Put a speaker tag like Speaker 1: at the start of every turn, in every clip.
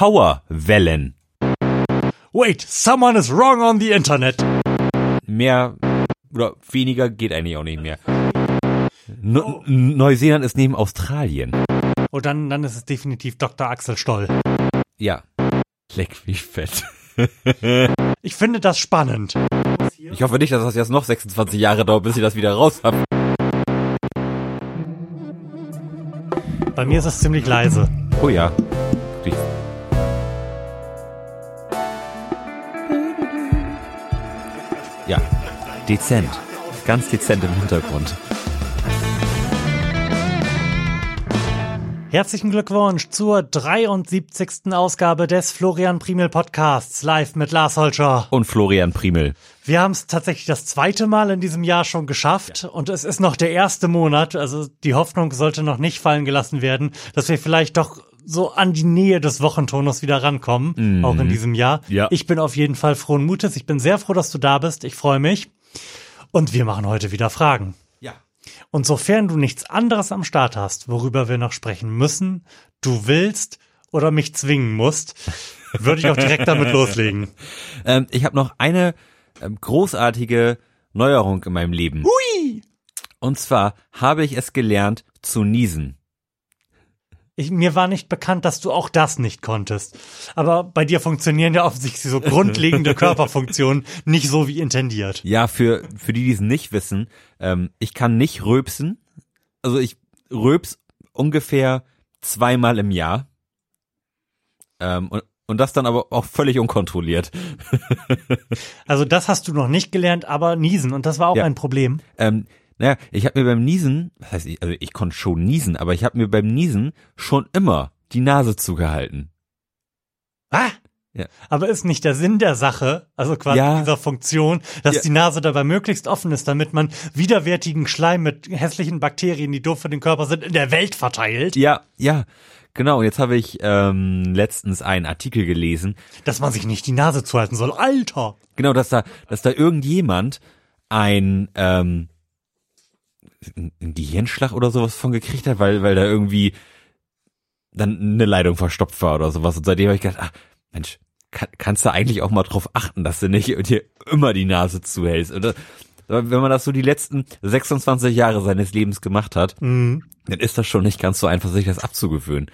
Speaker 1: Powerwellen.
Speaker 2: Wait, someone is wrong on the Internet.
Speaker 1: Mehr oder weniger geht eigentlich auch nicht mehr. No Neuseeland ist neben Australien.
Speaker 2: Oh, dann, dann ist es definitiv Dr. Axel Stoll.
Speaker 1: Ja. Leck wie fett.
Speaker 2: Ich finde das spannend.
Speaker 1: Ich hoffe nicht, dass das jetzt noch 26 Jahre dauert, bis ich das wieder raus habe.
Speaker 2: Bei mir ist es ziemlich leise.
Speaker 1: Oh. Ja, dezent. Ganz dezent im Hintergrund.
Speaker 2: Herzlichen Glückwunsch zur 73. Ausgabe des Florian Primel Podcasts, live mit Lars Holscher.
Speaker 1: Und Florian Primel.
Speaker 2: Wir haben es tatsächlich das zweite Mal in diesem Jahr schon geschafft und es ist noch der erste Monat, also die Hoffnung sollte noch nicht fallen gelassen werden, dass wir vielleicht doch so an die Nähe des Wochentonus wieder rankommen,
Speaker 1: Mhm.
Speaker 2: auch in diesem Jahr.
Speaker 1: Ja.
Speaker 2: Ich bin auf jeden Fall frohen Mutes. Ich bin sehr froh, dass du da bist. Ich freue mich. Und wir machen heute wieder Fragen.
Speaker 1: Ja.
Speaker 2: Und sofern du nichts anderes am Start hast, worüber wir noch sprechen müssen, du willst oder mich zwingen musst, würde ich auch direkt damit loslegen.
Speaker 1: Ähm, ich habe noch eine ähm, großartige Neuerung in meinem Leben.
Speaker 2: Hui!
Speaker 1: Und zwar habe ich es gelernt zu niesen.
Speaker 2: Ich, mir war nicht bekannt, dass du auch das nicht konntest. Aber bei dir funktionieren ja offensichtlich so grundlegende Körperfunktionen nicht so wie intendiert.
Speaker 1: Ja, für, für die, die es nicht wissen, ähm, ich kann nicht röpsen. Also ich röps ungefähr zweimal im Jahr. Ähm, und, und das dann aber auch völlig unkontrolliert.
Speaker 2: Also das hast du noch nicht gelernt, aber niesen. Und das war auch
Speaker 1: Ja.
Speaker 2: ein Problem.
Speaker 1: Ähm, naja, ich habe mir beim Niesen, was heißt ich, also ich konnte schon niesen, aber ich habe mir beim Niesen schon immer die Nase zugehalten.
Speaker 2: Ah!
Speaker 1: Ja.
Speaker 2: Aber ist nicht der Sinn der Sache, also quasi
Speaker 1: Ja.
Speaker 2: dieser Funktion, dass
Speaker 1: Ja.
Speaker 2: die Nase dabei möglichst offen ist, damit man widerwärtigen Schleim mit hässlichen Bakterien, die doof für den Körper sind, in der Welt verteilt,
Speaker 1: Ja, ja, genau. Jetzt habe ich ähm, letztens einen Artikel gelesen,
Speaker 2: dass man sich nicht die Nase zuhalten soll. Alter!
Speaker 1: genau, dass da, dass da irgendjemand ein ähm, ein Gehirnschlag oder sowas von gekriegt hat, weil, weil da irgendwie dann eine Leitung verstopft war oder sowas. Und seitdem habe ich gedacht, ach, Mensch, kann, kannst du eigentlich auch mal drauf achten, dass du nicht dir immer die Nase zuhältst. Oder wenn man das so die letzten 26 Jahre seines Lebens gemacht hat,
Speaker 2: Mhm.
Speaker 1: dann ist das schon nicht ganz so einfach, sich das abzugewöhnen.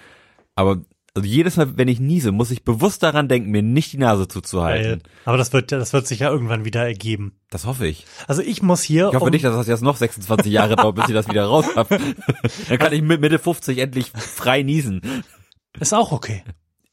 Speaker 1: Aber also jedes Mal, wenn ich niese, muss ich bewusst daran denken, mir nicht die Nase zuzuhalten.
Speaker 2: Geil. Aber das wird, das wird sich ja irgendwann wieder ergeben.
Speaker 1: Das hoffe ich.
Speaker 2: Also ich muss hier.
Speaker 1: Ich hoffe
Speaker 2: um,
Speaker 1: nicht, dass das jetzt noch 26 Jahre dauert, bis ich das wieder raus habe. Dann kann ich mit Mitte 50 endlich frei niesen.
Speaker 2: Ist auch okay.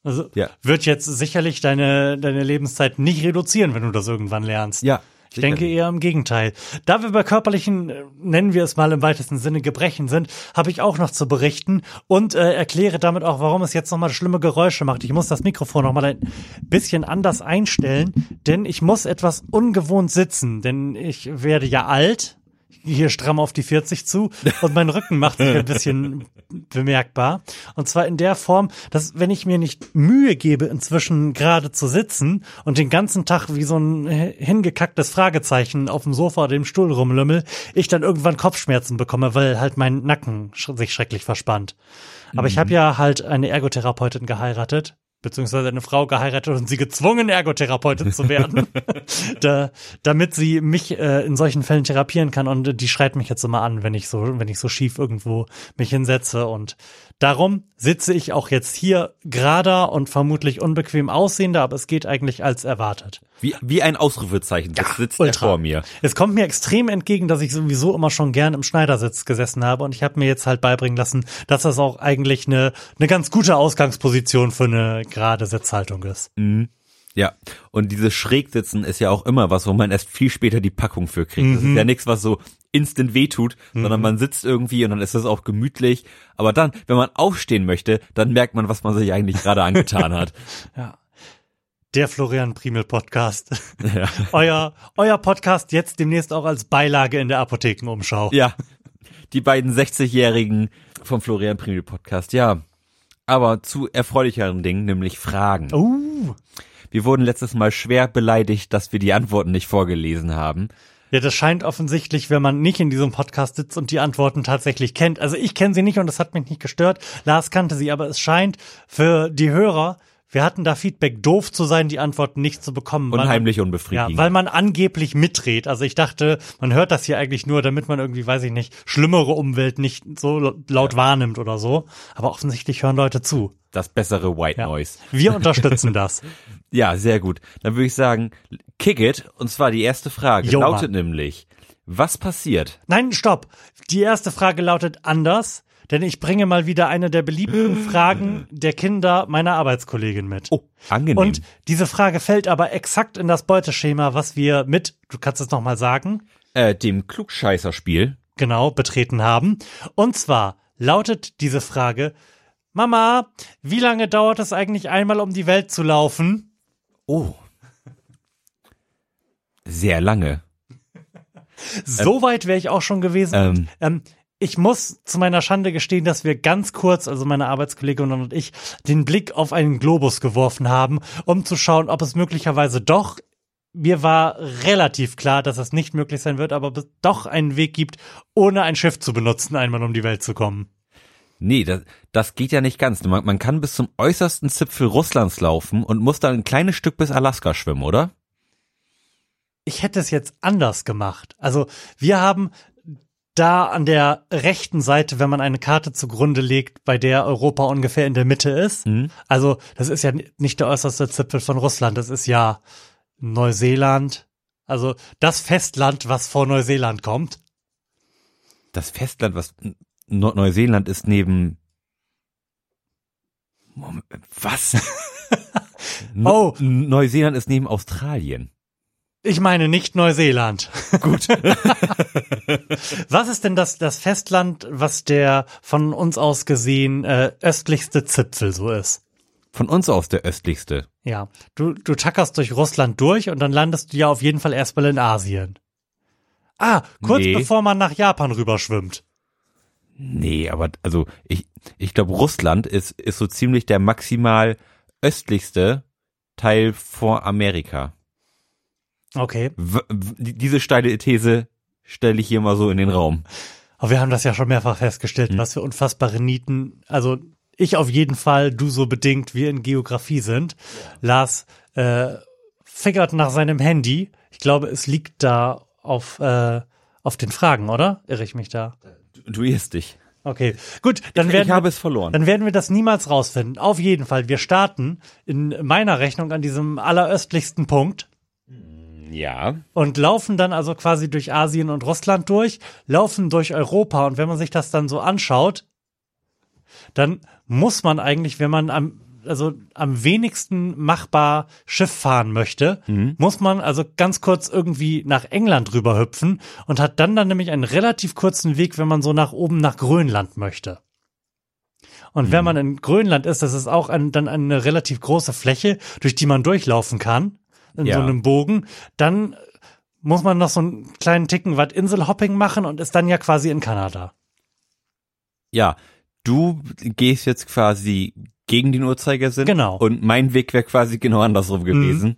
Speaker 2: Also
Speaker 1: Ja.
Speaker 2: wird jetzt sicherlich deine, deine Lebenszeit nicht reduzieren, wenn du das irgendwann lernst.
Speaker 1: Ja.
Speaker 2: Ich denke eher im Gegenteil. Da wir bei körperlichen, äh, nennen wir es mal im weitesten Sinne, Gebrechen sind, habe ich auch noch zu berichten und äh, erkläre damit auch, warum es jetzt nochmal schlimme Geräusche macht. Ich muss das Mikrofon nochmal ein bisschen anders einstellen, denn ich muss etwas ungewohnt sitzen, denn ich werde ja alt, hier stramm auf die 40 zu und mein Rücken macht sich ein bisschen bemerkbar. Und zwar in der Form, dass wenn ich mir nicht Mühe gebe, inzwischen gerade zu sitzen und den ganzen Tag wie so ein hingekacktes Fragezeichen auf dem Sofa oder dem Stuhl rumlümmel, ich dann irgendwann Kopfschmerzen bekomme, weil halt mein Nacken sich schrecklich verspannt. Aber ich habe ja halt eine Ergotherapeutin geheiratet, beziehungsweise eine Frau geheiratet und sie gezwungen, Ergotherapeutin zu werden, da, damit sie mich äh, in solchen Fällen therapieren kann. Und die schreit mich jetzt immer an, wenn ich so, wenn ich so schief irgendwo mich hinsetze. Und darum sitze ich auch jetzt hier gerader und vermutlich unbequem aussehender, aber es geht eigentlich als erwartet.
Speaker 1: Wie, wie ein Ausrufezeichen. Das sitzt er
Speaker 2: ultra.
Speaker 1: vor mir.
Speaker 2: Es kommt mir extrem entgegen, dass ich sowieso immer schon gern im Schneidersitz gesessen habe und ich habe mir jetzt halt beibringen lassen, dass das auch eigentlich eine, eine ganz gute Ausgangsposition für eine gerade Sitzhaltung ist.
Speaker 1: Ja, und dieses Schrägsitzen ist ja auch immer was, wo man erst viel später die Packung für kriegt. Das ist ja nichts, was so instant wehtut, sondern man sitzt irgendwie und dann ist es auch gemütlich. Aber dann, wenn man aufstehen möchte, dann merkt man, was man sich eigentlich gerade angetan hat.
Speaker 2: Ja. Der Florian Primel Podcast.
Speaker 1: Ja.
Speaker 2: euer, euer Podcast jetzt demnächst auch als Beilage in der Apothekenumschau.
Speaker 1: ja, die beiden 60-Jährigen vom Florian Primel Podcast, ja. Aber zu erfreulicheren Dingen, nämlich Fragen.
Speaker 2: Uh.
Speaker 1: Wir wurden letztes Mal schwer beleidigt, dass wir die Antworten nicht vorgelesen haben.
Speaker 2: Ja, das scheint offensichtlich, wenn man nicht in diesem Podcast sitzt und die Antworten tatsächlich kennt. Also ich kenne sie nicht und das hat mich nicht gestört. Lars kannte sie, aber es scheint für die Hörer wir hatten da Feedback, doof zu sein, die Antworten nicht zu bekommen. weil man-
Speaker 1: Unheimlich
Speaker 2: Ja,
Speaker 1: unbefriedigend.
Speaker 2: weil man angeblich mitdreht. Also ich dachte, man hört das hier eigentlich nur, damit man irgendwie, weiß ich nicht, schlimmere Umwelt nicht so laut wahrnimmt oder so. Aber offensichtlich hören Leute zu.
Speaker 1: das bessere White
Speaker 2: Ja.
Speaker 1: Noise.
Speaker 2: Wir unterstützen das.
Speaker 1: Ja, sehr gut. Dann würde ich sagen, kick it. Und zwar die erste Frage
Speaker 2: Jo,
Speaker 1: lautet
Speaker 2: Mann.
Speaker 1: nämlich, was passiert?
Speaker 2: Nein, stopp. Die erste Frage lautet anders, denn ich bringe mal wieder eine der beliebten Fragen der Kinder meiner Arbeitskollegin mit.
Speaker 1: Oh, angenehm.
Speaker 2: Und diese Frage fällt aber exakt in das Beuteschema, was wir mit, du kannst es nochmal sagen,
Speaker 1: äh, dem Klugscheißerspiel.
Speaker 2: genau, betreten haben. Und zwar lautet diese Frage, Mama, wie lange dauert es eigentlich einmal um die Welt zu laufen?
Speaker 1: Oh. Sehr lange.
Speaker 2: So weit wäre ich auch schon gewesen.
Speaker 1: Ähm.
Speaker 2: Ähm, ich muss zu meiner Schande gestehen, dass wir ganz kurz, also meine Arbeitskollegin und ich, den Blick auf einen Globus geworfen haben, um zu schauen, ob es möglicherweise doch, mir war relativ klar, dass es nicht möglich sein wird, aber ob es doch einen Weg gibt, ohne ein Schiff zu benutzen, einmal um die Welt zu kommen.
Speaker 1: Nee, das, das geht ja nicht ganz. Man, man kann bis zum äußersten Zipfel Russlands laufen und muss dann ein kleines Stück bis Alaska schwimmen, oder?
Speaker 2: ich hätte es jetzt anders gemacht. Also wir haben da an der rechten Seite, wenn man eine Karte zugrunde legt, bei der Europa ungefähr in der Mitte ist. Also das ist ja nicht der äußerste Zipfel von Russland, das ist ja Neuseeland. Also das Festland, was vor Neuseeland kommt.
Speaker 1: Das Festland, was Neu- Neuseeland ist neben Moment, was?
Speaker 2: Oh.
Speaker 1: Neuseeland ist neben Australien.
Speaker 2: Ich meine nicht Neuseeland.
Speaker 1: Gut.
Speaker 2: Was ist denn das, das Festland, was der von uns aus gesehen äh, östlichste Zipfel so ist?
Speaker 1: Von uns aus der östlichste.
Speaker 2: Ja, du, du tackerst durch Russland durch und dann landest du ja auf jeden Fall erstmal in Asien. Ah, kurz
Speaker 1: Nee.
Speaker 2: bevor man nach Japan rüberschwimmt.
Speaker 1: Nee, aber also ich, ich glaube, Russland ist, ist so ziemlich der maximal östlichste Teil vor Amerika.
Speaker 2: Okay,
Speaker 1: W diese steile These stelle ich hier mal so in den Raum.
Speaker 2: aber wir haben das ja schon mehrfach festgestellt,
Speaker 1: Hm.
Speaker 2: was für unfassbare Nieten, also ich auf jeden Fall, du so bedingt, wir in Geografie sind. Lars äh, fingert nach seinem Handy. Ich glaube, es liegt da auf, äh, auf den Fragen, oder? Irre ich mich da?
Speaker 1: Du irrst dich.
Speaker 2: Okay, gut, dann werden
Speaker 1: ich habe es verloren.
Speaker 2: dann werden wir das niemals rausfinden. Auf jeden Fall, wir starten in meiner Rechnung an diesem alleröstlichsten Punkt
Speaker 1: ja.
Speaker 2: und laufen dann also quasi durch Asien und Russland durch, laufen durch Europa und wenn man sich das dann so anschaut, dann muss man eigentlich, wenn man am also am wenigsten machbar Schiff fahren möchte, muss man also ganz kurz irgendwie nach England rüber hüpfen und hat dann dann nämlich einen relativ kurzen Weg, wenn man so nach oben nach Grönland möchte. Und wenn man in Grönland ist, das ist auch ein, dann eine relativ große Fläche, durch die man durchlaufen kann, in
Speaker 1: Ja.
Speaker 2: so einem Bogen, dann muss man noch so einen kleinen Ticken was Inselhopping machen und ist dann ja quasi in Kanada.
Speaker 1: Ja, du gehst jetzt quasi gegen den Uhrzeigersinn.
Speaker 2: Genau.
Speaker 1: Und mein Weg wäre quasi genau andersrum gewesen.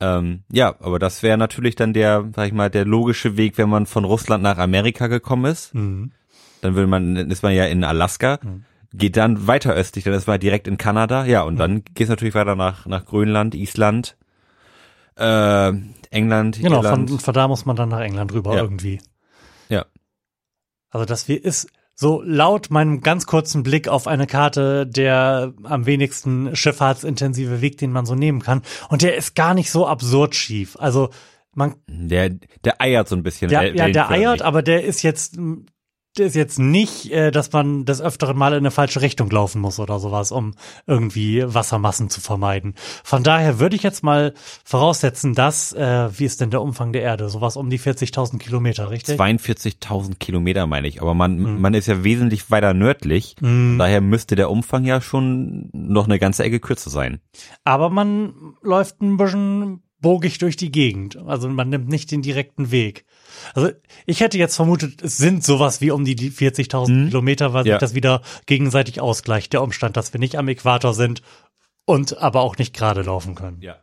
Speaker 1: Ähm, ja, aber das wäre natürlich dann der, sag ich mal, der logische Weg, wenn man von Russland nach Amerika gekommen ist.
Speaker 2: Mhm.
Speaker 1: Dann will man, ist man ja in Alaska, geht dann weiter östlich, dann ist man direkt in Kanada, ja, und dann geht's natürlich weiter nach, nach Grönland, Island, äh, England,
Speaker 2: Genau, von,
Speaker 1: Irland.
Speaker 2: von da muss man dann nach England rüber
Speaker 1: Ja.
Speaker 2: irgendwie.
Speaker 1: Ja.
Speaker 2: Also das wir- ist so laut meinem ganz kurzen Blick auf eine Karte der am wenigsten schifffahrtsintensive Weg, den man so nehmen kann. Und der ist gar nicht so absurd schief. Also man,
Speaker 1: Der, der eiert so ein bisschen.
Speaker 2: der, ja, der eiert, aber der ist jetzt, ist jetzt nicht, äh, dass man des öfteren Mal in eine falsche Richtung laufen muss oder sowas, um irgendwie Wassermassen zu vermeiden. Von daher würde ich jetzt mal voraussetzen, dass, äh, wie ist denn der Umfang der Erde? Sowas um die 40.000 Kilometer, richtig?
Speaker 1: 42.000 Kilometer meine ich, aber man,
Speaker 2: Mhm.
Speaker 1: man ist ja wesentlich weiter nördlich. Daher müsste der Umfang ja schon noch eine ganze Ecke kürzer sein.
Speaker 2: Aber man läuft ein bisschen bogig durch die Gegend. Also man nimmt nicht den direkten Weg. Also ich hätte jetzt vermutet, es sind sowas wie um die die 40.000 Kilometer, weil
Speaker 1: Ja.
Speaker 2: sich das wieder gegenseitig ausgleicht. Der Umstand, dass wir nicht am Äquator sind und aber auch nicht gerade laufen können.
Speaker 1: Ja.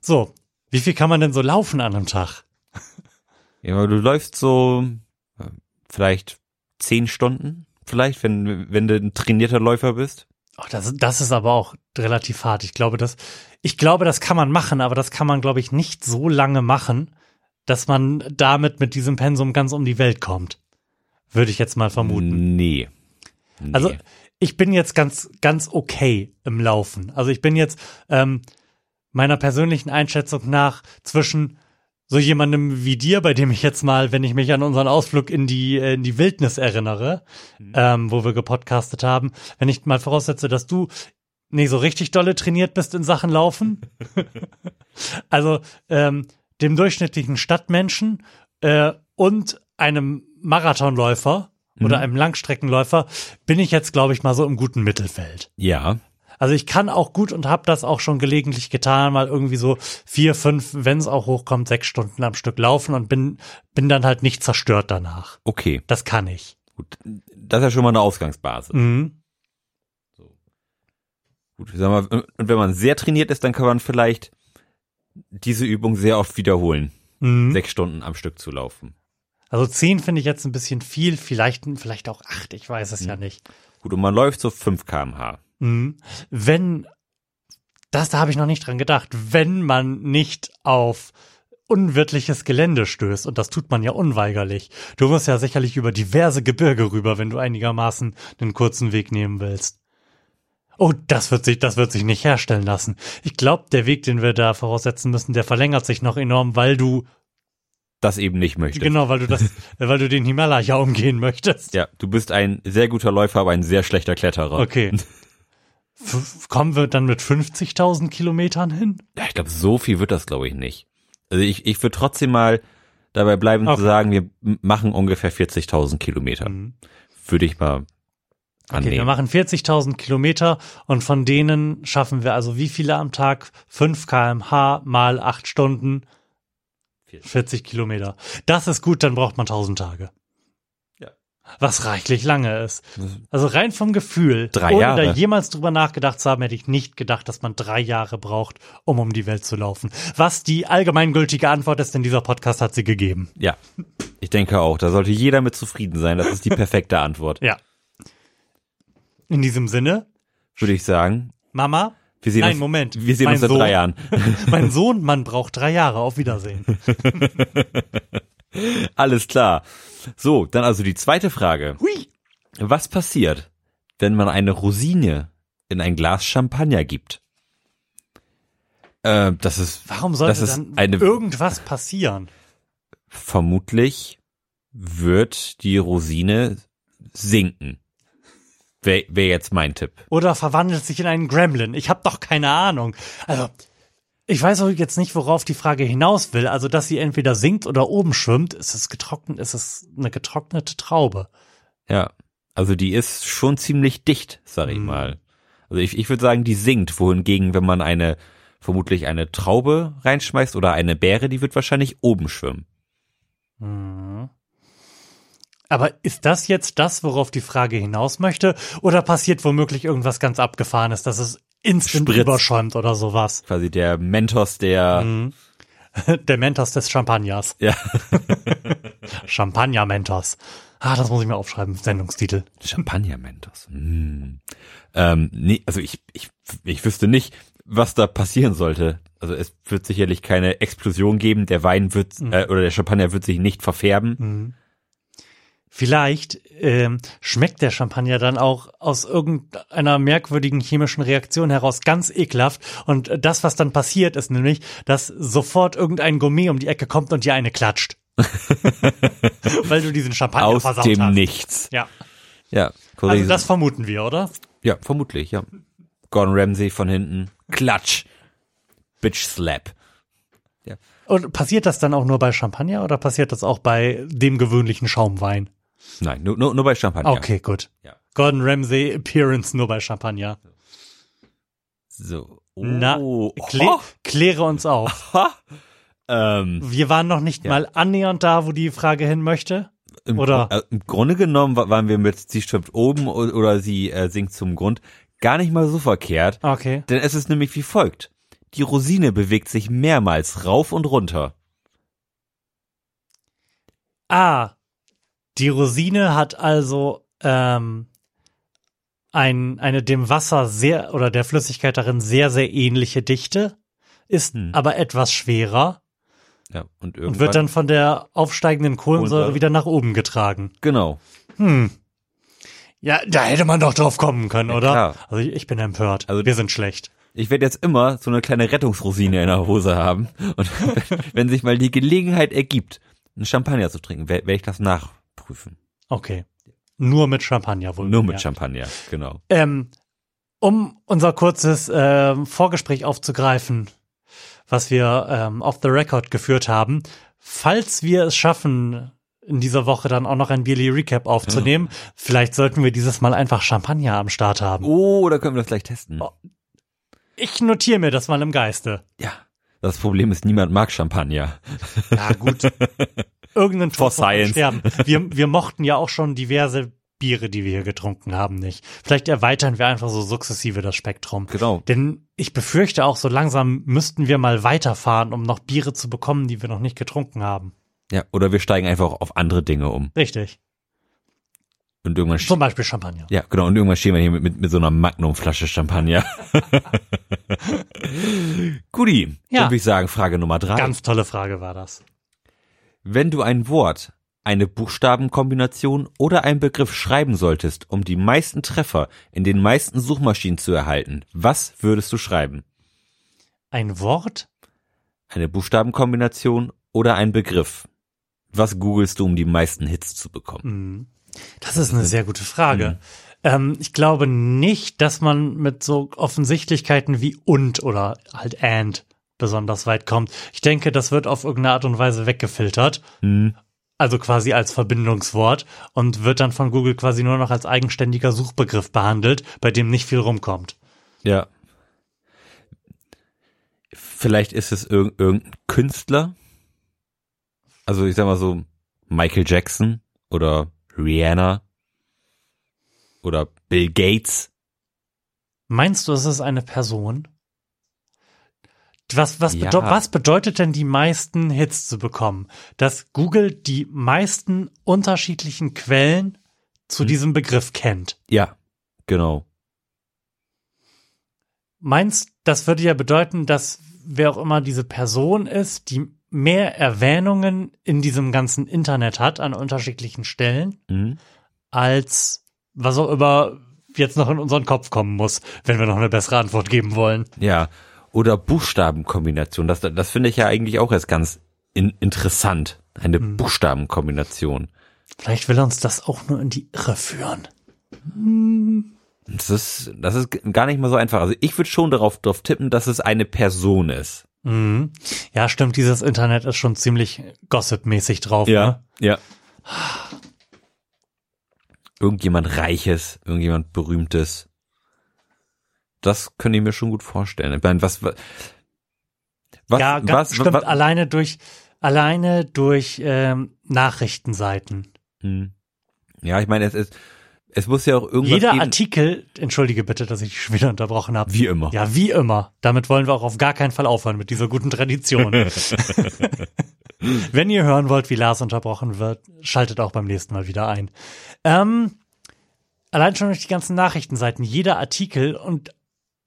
Speaker 2: So, wie viel kann man denn so laufen an einem Tag?
Speaker 1: Ja, du läufst so äh, vielleicht zehn Stunden, vielleicht, wenn, wenn du ein trainierter Läufer bist.
Speaker 2: Oh, das, das ist aber auch relativ hart. Ich glaube, das, ich glaube, das kann man machen, aber das kann man, glaube ich, nicht so lange machen, dass man damit mit diesem Pensum ganz um die Welt kommt. Würde ich jetzt mal vermuten.
Speaker 1: Nee. nee.
Speaker 2: Also ich bin jetzt ganz, ganz okay im Laufen. Also ich bin jetzt ähm, meiner persönlichen Einschätzung nach zwischen so jemandem wie dir, bei dem ich jetzt mal, wenn ich mich an unseren Ausflug in die, äh, in die Wildnis erinnere, mhm. ähm, wo wir gepodcastet haben, wenn ich mal voraussetze, dass du nicht so richtig dolle trainiert bist in Sachen Laufen. also ähm, dem durchschnittlichen Stadtmenschen äh, und einem Marathonläufer mhm. oder einem Langstreckenläufer bin ich jetzt, glaube ich, mal so im guten Mittelfeld.
Speaker 1: Ja.
Speaker 2: Also ich kann auch gut und habe das auch schon gelegentlich getan, mal irgendwie so vier, fünf, wenn es auch hochkommt, sechs Stunden am Stück laufen und bin, bin dann halt nicht zerstört danach.
Speaker 1: Okay.
Speaker 2: Das kann ich.
Speaker 1: Gut. Das ist ja schon mal eine Ausgangsbasis.
Speaker 2: Mhm.
Speaker 1: So. Gut, sag mal, und wenn man sehr trainiert ist, dann kann man vielleicht diese Übung sehr oft wiederholen.
Speaker 2: Mhm.
Speaker 1: Sechs Stunden am Stück zu laufen.
Speaker 2: Also zehn finde ich jetzt ein bisschen viel, vielleicht, vielleicht auch acht, ich weiß es mhm. ja nicht.
Speaker 1: Gut, und man läuft so 5 kmh.
Speaker 2: Mhm. Wenn, das da habe ich noch nicht dran gedacht, wenn man nicht auf unwirtliches Gelände stößt, und das tut man ja unweigerlich. Du musst ja sicherlich über diverse Gebirge rüber, wenn du einigermaßen den kurzen Weg nehmen willst. Oh, das wird sich, das wird sich nicht herstellen lassen. Ich glaube, der Weg, den wir da voraussetzen müssen, der verlängert sich noch enorm, weil du
Speaker 1: das eben nicht möchtest.
Speaker 2: Genau, weil du das, weil du den Himalaya umgehen möchtest.
Speaker 1: Ja, du bist ein sehr guter Läufer, aber ein sehr schlechter Kletterer.
Speaker 2: Okay. kommen wir dann mit 50.000 Kilometern hin?
Speaker 1: Ja, ich glaube, so viel wird das, glaube ich, nicht. Also ich, ich würde trotzdem mal dabei bleiben okay. zu sagen, wir machen ungefähr 40.000 Kilometer. Mhm. Würde ich mal annehmen. Okay,
Speaker 2: wir machen 40.000 Kilometer und von denen schaffen wir also wie viele am Tag? 5 kmh mal 8 Stunden. 40 Kilometer. Das ist gut, dann braucht man 1000 Tage was reichlich lange ist. Also rein vom Gefühl,
Speaker 1: drei
Speaker 2: ohne
Speaker 1: Jahre.
Speaker 2: da jemals drüber nachgedacht zu haben, hätte ich nicht gedacht, dass man drei Jahre braucht, um um die Welt zu laufen. Was die allgemeingültige Antwort ist, denn dieser Podcast hat sie gegeben.
Speaker 1: Ja, ich denke auch. Da sollte jeder mit zufrieden sein. Das ist die perfekte Antwort.
Speaker 2: Ja. In diesem Sinne
Speaker 1: würde ich sagen,
Speaker 2: Mama.
Speaker 1: Wir sehen
Speaker 2: Nein,
Speaker 1: uns,
Speaker 2: Moment.
Speaker 1: Wir sehen
Speaker 2: mein
Speaker 1: uns in
Speaker 2: Sohn,
Speaker 1: drei Jahren.
Speaker 2: mein Sohn, man braucht drei Jahre. Auf Wiedersehen.
Speaker 1: Alles klar. So, dann also die zweite Frage.
Speaker 2: Hui.
Speaker 1: Was passiert, wenn man eine Rosine in ein Glas Champagner gibt? Äh, das ist.
Speaker 2: Warum sollte
Speaker 1: das
Speaker 2: dann
Speaker 1: eine,
Speaker 2: irgendwas passieren?
Speaker 1: Vermutlich wird die Rosine sinken. Wäre wär jetzt mein Tipp.
Speaker 2: Oder verwandelt sich in einen Gremlin. Ich habe doch keine Ahnung. Also, ich weiß auch jetzt nicht, worauf die Frage hinaus will. Also, dass sie entweder sinkt oder oben schwimmt, ist es getrocknet, ist es eine getrocknete Traube.
Speaker 1: Ja. Also, die ist schon ziemlich dicht, sag ich hm. mal. Also, ich, ich würde sagen, die sinkt. Wohingegen, wenn man eine, vermutlich eine Traube reinschmeißt oder eine Beere, die wird wahrscheinlich oben schwimmen.
Speaker 2: Hm. Aber ist das jetzt das, worauf die Frage hinaus möchte? Oder passiert womöglich irgendwas ganz Abgefahrenes, dass es instant Spritz. überschäumt oder sowas.
Speaker 1: Quasi der Mentos der
Speaker 2: mhm. Der Mentos des Champagners.
Speaker 1: Ja.
Speaker 2: Champagner Mentos. Ah, das muss ich mir aufschreiben, Sendungstitel.
Speaker 1: Champagner Mentos. Hm. Ähm, nee, also ich, ich, ich wüsste nicht, was da passieren sollte. Also es wird sicherlich keine Explosion geben, der Wein wird mhm. äh, oder der Champagner wird sich nicht verfärben.
Speaker 2: Mhm. Vielleicht ähm, schmeckt der Champagner dann auch aus irgendeiner merkwürdigen chemischen Reaktion heraus ganz ekelhaft. Und das, was dann passiert, ist nämlich, dass sofort irgendein Gourmet um die Ecke kommt und dir eine klatscht. Weil du diesen Champagner
Speaker 1: aus
Speaker 2: versaut
Speaker 1: dem
Speaker 2: hast.
Speaker 1: Nichts.
Speaker 2: Ja.
Speaker 1: Ja.
Speaker 2: Also das vermuten wir, oder?
Speaker 1: Ja, vermutlich, ja. Gordon Ramsay von hinten. Klatsch. Bitch slap.
Speaker 2: Ja. Und passiert das dann auch nur bei Champagner oder passiert das auch bei dem gewöhnlichen Schaumwein?
Speaker 1: Nein, nur, nur, nur bei Champagner.
Speaker 2: Okay, gut.
Speaker 1: Ja.
Speaker 2: Gordon Ramsay Appearance nur bei Champagner.
Speaker 1: So.
Speaker 2: Oh. Na, klä kläre uns auf.
Speaker 1: ähm,
Speaker 2: Wir waren noch nicht ja. mal annähernd da, wo die Frage hin möchte.
Speaker 1: Im,
Speaker 2: oder?
Speaker 1: Äh, Im Grunde genommen waren wir mit sie schwimmt oben oder sie äh, sinkt zum Grund gar nicht mal so verkehrt.
Speaker 2: Okay.
Speaker 1: Denn es ist nämlich wie folgt. Die Rosine bewegt sich mehrmals rauf und runter.
Speaker 2: Ah, die Rosine hat also ähm, ein, eine dem Wasser sehr oder der Flüssigkeit darin sehr, sehr ähnliche Dichte, ist
Speaker 1: Hm.
Speaker 2: aber etwas schwerer
Speaker 1: Ja, und
Speaker 2: und wird dann von der aufsteigenden Kohlensäure
Speaker 1: Kohlensäure.
Speaker 2: wieder nach oben getragen.
Speaker 1: genau.
Speaker 2: Hm. Ja, da hätte man doch drauf kommen können,
Speaker 1: Ja,
Speaker 2: oder?
Speaker 1: klar.
Speaker 2: Also ich, ich bin empört.
Speaker 1: Also-
Speaker 2: wir sind schlecht.
Speaker 1: Ich werde jetzt immer so eine kleine Rettungsrosine in der Hose haben. Und wenn sich mal die Gelegenheit ergibt, einen Champagner zu trinken, werde werd ich das nachprüfen.
Speaker 2: Okay. Nur mit Champagner wohl.
Speaker 1: Nur mit. Champagner, genau.
Speaker 2: Ähm, um unser kurzes ähm, Vorgespräch aufzugreifen, was wir ähm, off the record geführt haben, falls wir es schaffen, in dieser Woche dann auch noch ein Billy Recap aufzunehmen, vielleicht sollten wir dieses Mal einfach Champagner am Start haben.
Speaker 1: Oh, da können wir das gleich testen.
Speaker 2: Oh. Ich notiere mir das mal im Geiste.
Speaker 1: Ja. Das Problem ist, niemand mag Champagner.
Speaker 2: Ja, gut. Irgendein
Speaker 1: For
Speaker 2: Tod sterben. Wir, wir mochten ja auch schon diverse Biere, die wir hier getrunken haben, nicht. Vielleicht erweitern wir einfach so sukzessive das Spektrum.
Speaker 1: Genau.
Speaker 2: Denn ich befürchte auch, so langsam müssten wir mal weiterfahren, um noch Biere zu bekommen, die wir noch nicht getrunken haben.
Speaker 1: Ja, oder wir steigen einfach auf andere Dinge um.
Speaker 2: Richtig.
Speaker 1: Und irgendwann,
Speaker 2: Zum Beispiel Champagner.
Speaker 1: ja, genau, und irgendwann stehen wir hier mit, mit, mit so einer Magnum-Flasche Champagner. Guti,
Speaker 2: Ja.
Speaker 1: dann würde ich sagen, Frage Nummer drei.
Speaker 2: Ganz tolle Frage war das.
Speaker 1: Wenn du ein Wort, eine Buchstabenkombination oder einen Begriff schreiben solltest, um die meisten Treffer in den meisten Suchmaschinen zu erhalten, was würdest du schreiben?
Speaker 2: Ein Wort?
Speaker 1: Eine Buchstabenkombination oder ein Begriff? Was googelst du, um die meisten Hits zu bekommen?
Speaker 2: Hm. Das ist eine sehr gute Frage. Ähm, ich glaube nicht, dass man mit so Offensichtlichkeiten wie und oder halt and besonders weit kommt. Ich denke, das wird auf irgendeine Art und Weise weggefiltert.
Speaker 1: Hm.
Speaker 2: Also quasi als Verbindungswort und wird dann von Google quasi nur noch als eigenständiger Suchbegriff behandelt, bei dem nicht viel rumkommt.
Speaker 1: Ja. Vielleicht ist es irg irgendein Künstler. Also ich sag mal so Michael Jackson oder Rihanna oder Bill Gates.
Speaker 2: Meinst du, es ist eine Person? Was, was,
Speaker 1: Ja.
Speaker 2: bedeu was bedeutet denn die meisten Hits zu bekommen? Dass Google die meisten unterschiedlichen Quellen zu
Speaker 1: Hm.
Speaker 2: diesem Begriff kennt.
Speaker 1: Ja, genau.
Speaker 2: Meinst, das würde ja bedeuten, dass wer auch immer diese Person ist, die mehr Erwähnungen in diesem ganzen Internet hat an unterschiedlichen Stellen,
Speaker 1: Mhm.
Speaker 2: als was auch immer jetzt noch in unseren Kopf kommen muss, wenn wir noch eine bessere Antwort geben wollen.
Speaker 1: Ja. Oder Buchstabenkombination. Das, das finde ich ja eigentlich auch erst ganz in, interessant. Eine
Speaker 2: Hm.
Speaker 1: Buchstabenkombination.
Speaker 2: Vielleicht will uns das auch nur in die Irre führen.
Speaker 1: Das ist, das ist gar nicht mal so einfach. Also ich würde schon darauf, darauf tippen, dass es eine Person ist.
Speaker 2: Mhm. Ja, stimmt, dieses Internet ist schon ziemlich gossip-mäßig drauf. Ne?
Speaker 1: ja. Irgendjemand Reiches, irgendjemand Berühmtes. Das könnte ich mir schon gut vorstellen. Ich meine, was, was, was,
Speaker 2: ja, ga-
Speaker 1: was,
Speaker 2: stimmt,
Speaker 1: was,
Speaker 2: alleine durch, alleine durch ähm, Nachrichtenseiten.
Speaker 1: Hm. Ja, ich meine, es ist, es muss ja auch irgendwas
Speaker 2: Jeder
Speaker 1: geben.
Speaker 2: Artikel, entschuldige bitte, dass ich dich schon wieder unterbrochen habe.
Speaker 1: Wie immer.
Speaker 2: Ja, wie immer. Damit wollen wir auch auf gar keinen Fall aufhören mit dieser guten Tradition. Wenn ihr hören wollt, wie Lars unterbrochen wird, schaltet auch beim nächsten Mal wieder ein. Ähm, allein schon durch die ganzen Nachrichtenseiten, jeder Artikel und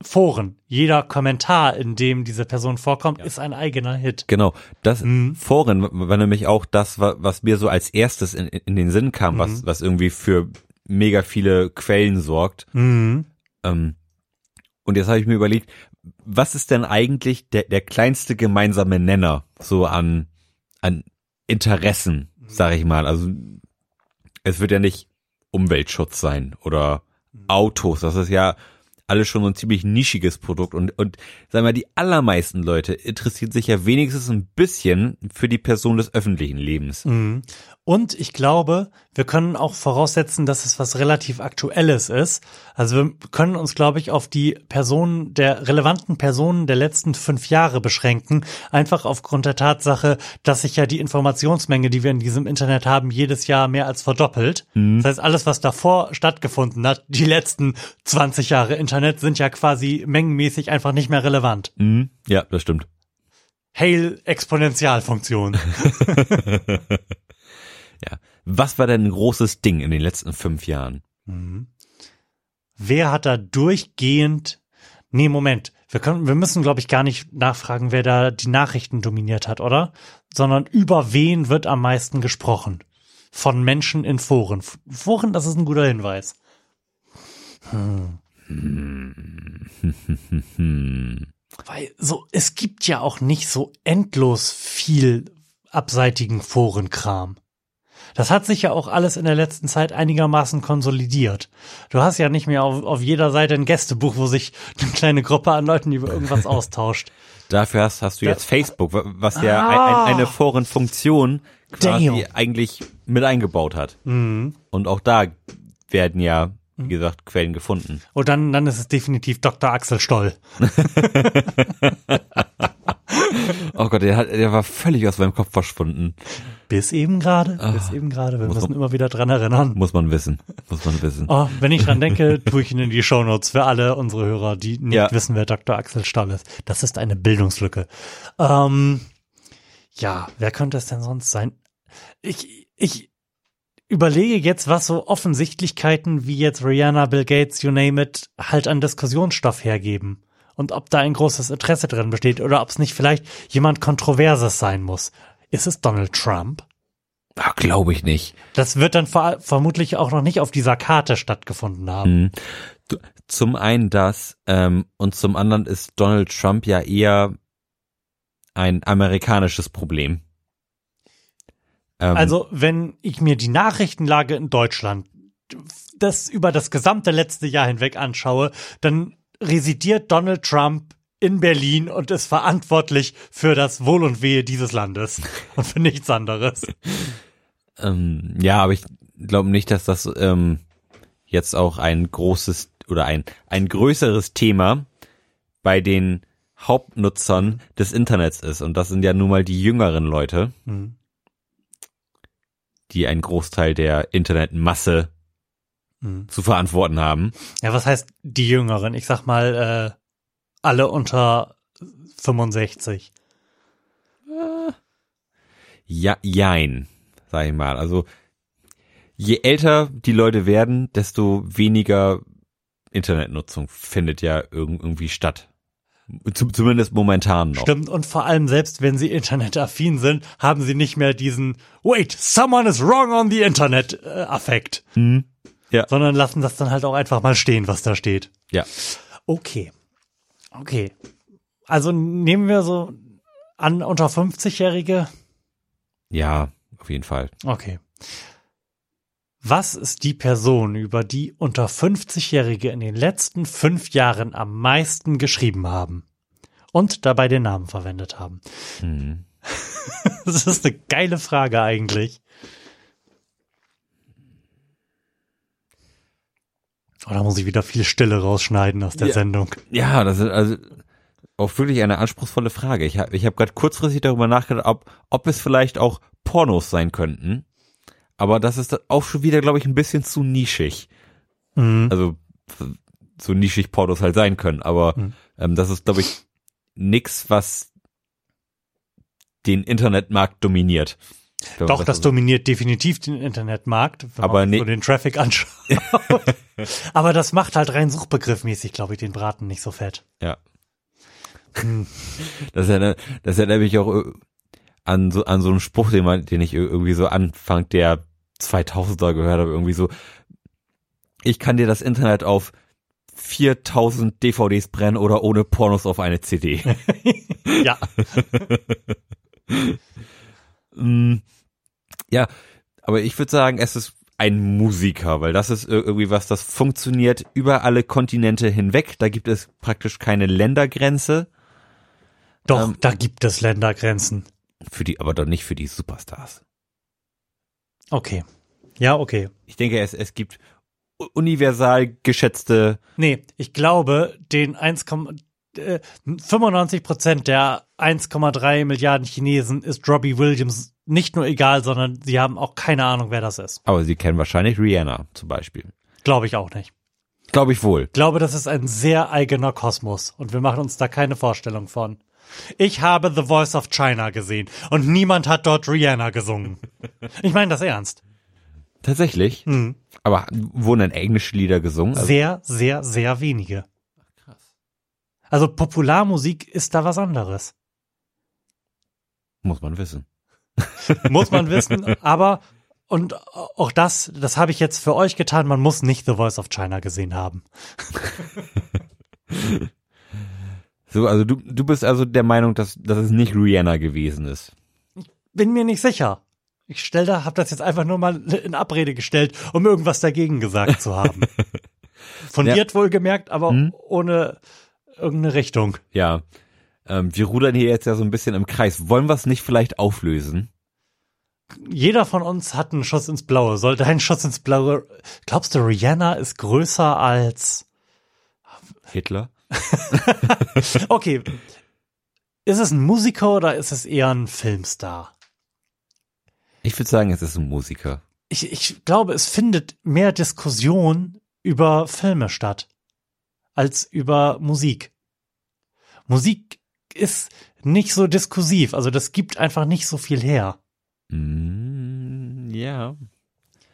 Speaker 2: Foren, jeder Kommentar, in dem diese Person vorkommt, ist ein eigener Hit.
Speaker 1: Genau, das
Speaker 2: Mhm.
Speaker 1: Foren war nämlich auch das, wa- was mir so als erstes in, in den Sinn kam,
Speaker 2: Mhm.
Speaker 1: was, was irgendwie für mega viele Quellen sorgt.
Speaker 2: Mhm.
Speaker 1: Ähm, und jetzt habe ich mir überlegt, was ist denn eigentlich der, der kleinste gemeinsame Nenner so an, an Interessen, sage ich mal. Also es wird ja nicht Umweltschutz sein oder Autos. Das ist ja alles schon so ein ziemlich nischiges Produkt und, und sagen wir, die allermeisten Leute interessieren sich ja wenigstens ein bisschen für die Person des öffentlichen Lebens.
Speaker 2: Mhm. Und ich glaube, wir können auch voraussetzen, dass es was relativ Aktuelles ist. Also wir können uns, glaube ich, auf die Personen der relevanten Personen der letzten fünf Jahre beschränken. Einfach aufgrund der Tatsache, dass sich ja die Informationsmenge, die wir in diesem Internet haben, jedes Jahr mehr als verdoppelt. Das heißt, alles, was davor stattgefunden hat, die letzten 20 Jahre Internet, sind ja quasi mengenmäßig einfach nicht mehr relevant.
Speaker 1: Mhm. Ja, das stimmt.
Speaker 2: Hail Exponentialfunktion.
Speaker 1: Ja. Was war denn ein großes Ding in den letzten fünf Jahren?
Speaker 2: Mhm. wer hat da durchgehend, nee, Moment, wir können, wir müssen, glaube ich, gar nicht nachfragen, wer da die Nachrichten dominiert hat, oder? Sondern über wen wird am meisten gesprochen? Von Menschen in Foren. Foren, das ist ein guter Hinweis. Hm. Weil so, es gibt ja auch nicht so endlos viel abseitigen Forenkram. Das hat sich ja auch alles in der letzten Zeit einigermaßen konsolidiert. Du hast ja nicht mehr auf, auf jeder Seite ein Gästebuch, wo sich eine kleine Gruppe an Leuten über irgendwas austauscht.
Speaker 1: Dafür hast, hast du jetzt Facebook, was ja ah, ein, eine Forenfunktion quasi damn. eigentlich mit eingebaut hat. Mhm. Und auch da werden ja wie gesagt, Quellen gefunden.
Speaker 2: Und oh, dann, dann ist es definitiv Dr. Axel Stoll.
Speaker 1: oh Gott, der, hat, der war völlig aus meinem Kopf verschwunden.
Speaker 2: Bis eben gerade, ah, bis eben gerade. Wir müssen man, immer wieder dran erinnern.
Speaker 1: Muss man wissen, muss man wissen.
Speaker 2: Oh, wenn ich dran denke, tue ich ihn in die Shownotes für alle unsere Hörer, die nicht ja. wissen, wer Dr. Axel Stoll ist. Das ist eine Bildungslücke. Ähm, ja, wer könnte es denn sonst sein? Ich, ich, überlege jetzt, was so Offensichtlichkeiten wie jetzt Rihanna, Bill Gates, you name it, halt an Diskussionsstoff hergeben. Und ob da ein großes Interesse drin besteht oder ob es nicht vielleicht jemand Kontroverses sein muss. Ist es Donald Trump?
Speaker 1: Ach, glaube ich nicht.
Speaker 2: Das wird dann ver vermutlich auch noch nicht auf dieser Karte stattgefunden haben. Mhm.
Speaker 1: Zum einen das, ähm, und zum anderen ist Donald Trump ja eher ein amerikanisches Problem.
Speaker 2: Ähm, also, wenn ich mir die Nachrichtenlage in Deutschland das über das gesamte letzte Jahr hinweg anschaue, dann residiert Donald Trump in Berlin und ist verantwortlich für das Wohl und Wehe dieses Landes und für nichts anderes.
Speaker 1: Ähm, ja, aber ich glaube nicht, dass das ähm, jetzt auch ein großes oder ein, ein größeres Thema bei den Hauptnutzern des Internets ist. Und das sind ja nun mal die jüngeren Leute. Mhm die einen Großteil der Internetmasse mhm. zu verantworten haben.
Speaker 2: Ja, was heißt die Jüngeren? Ich sag mal, äh, alle unter 65.
Speaker 1: Ja, jein, sag ich mal. Also, je älter die Leute werden, desto weniger Internetnutzung findet ja irgendwie statt. Zumindest momentan noch.
Speaker 2: Stimmt, und vor allem selbst wenn sie internetaffin sind, haben sie nicht mehr diesen Wait, someone is wrong on the Internet äh, Affekt. Mhm. Ja. Sondern lassen das dann halt auch einfach mal stehen, was da steht.
Speaker 1: Ja.
Speaker 2: Okay. Okay. Also nehmen wir so an unter 50-Jährige?
Speaker 1: Ja, auf jeden Fall.
Speaker 2: Okay. Was ist die Person, über die unter 50-Jährige in den letzten fünf Jahren am meisten geschrieben haben und dabei den Namen verwendet haben? Mhm. das ist eine geile Frage eigentlich. Oder muss ich wieder viel Stille rausschneiden aus der
Speaker 1: ja,
Speaker 2: Sendung?
Speaker 1: Ja, das ist also auch wirklich eine anspruchsvolle Frage. Ich habe ich hab gerade kurzfristig darüber nachgedacht, ob, ob es vielleicht auch Pornos sein könnten. Aber das ist auch schon wieder, glaube ich, ein bisschen zu nischig. Mhm. Also so nischig Portos halt sein können. Aber mhm. ähm, das ist, glaube ich, nix, was den Internetmarkt dominiert.
Speaker 2: Doch, das, das dominiert definitiv den Internetmarkt, wenn aber man so den Traffic anschaut. aber das macht halt rein suchbegriffmäßig, glaube ich, den Braten nicht so fett.
Speaker 1: Ja. Hm. Das erinnert, das erinnert mich auch an so, an so einen Spruch, den, man, den ich irgendwie so Anfang der 2000er gehört habe, irgendwie so, ich kann dir das Internet auf 4000 DVDs brennen oder ohne Pornos auf eine CD.
Speaker 2: ja.
Speaker 1: Mm, ja, aber ich würde sagen, es ist ein Musiker, weil das ist irgendwie was, das funktioniert über alle Kontinente hinweg. Da gibt es praktisch keine Ländergrenze.
Speaker 2: Doch, ähm, da gibt es Ländergrenzen.
Speaker 1: Für die, aber doch nicht für die Superstars.
Speaker 2: Okay. Ja, okay.
Speaker 1: Ich denke, es, es gibt universal geschätzte.
Speaker 2: Nee, ich glaube, den 1, äh, 95 Prozent der 1,3 Milliarden Chinesen ist Robbie Williams nicht nur egal, sondern sie haben auch keine Ahnung, wer das ist.
Speaker 1: Aber sie kennen wahrscheinlich Rihanna zum Beispiel.
Speaker 2: Glaube ich auch nicht.
Speaker 1: Glaube ich wohl.
Speaker 2: Glaube, das ist ein sehr eigener Kosmos und wir machen uns da keine Vorstellung von. Ich habe The Voice of China gesehen und niemand hat dort Rihanna gesungen. Ich meine das ernst.
Speaker 1: Tatsächlich.
Speaker 2: Hm.
Speaker 1: Aber wurden dann englische Lieder gesungen? Also,
Speaker 2: Sehr, sehr, sehr wenige.
Speaker 1: krass.
Speaker 2: Also Popularmusik ist da was anderes.
Speaker 1: Muss man wissen.
Speaker 2: Muss man wissen, aber und auch das, das habe ich jetzt für euch getan, man muss nicht The Voice of China gesehen haben.
Speaker 1: So, also du, du bist also der Meinung, dass, dass es nicht Rihanna gewesen ist.
Speaker 2: Bin mir nicht sicher. Ich stell da, habe das jetzt einfach nur mal in Abrede gestellt, um irgendwas dagegen gesagt zu haben. Fundiert wohlgemerkt, aber
Speaker 1: Hm?
Speaker 2: ohne irgendeine Richtung.
Speaker 1: Ja. Ähm, wir rudern hier jetzt ja so ein bisschen im Kreis. Wollen wir es nicht vielleicht auflösen?
Speaker 2: Jeder von uns hat einen Schuss ins Blaue. Soll dein Schuss ins Blaue? Glaubst du, Rihanna ist größer als?
Speaker 1: Hitler?
Speaker 2: Okay. Ist es ein Musiker oder ist es eher ein Filmstar?
Speaker 1: Ich würde sagen, es ist ein Musiker.
Speaker 2: Ich, ich glaube, es findet mehr Diskussion über Filme statt als über Musik. Musik ist nicht so diskursiv, also das gibt einfach nicht so viel her.
Speaker 1: Mm, ja.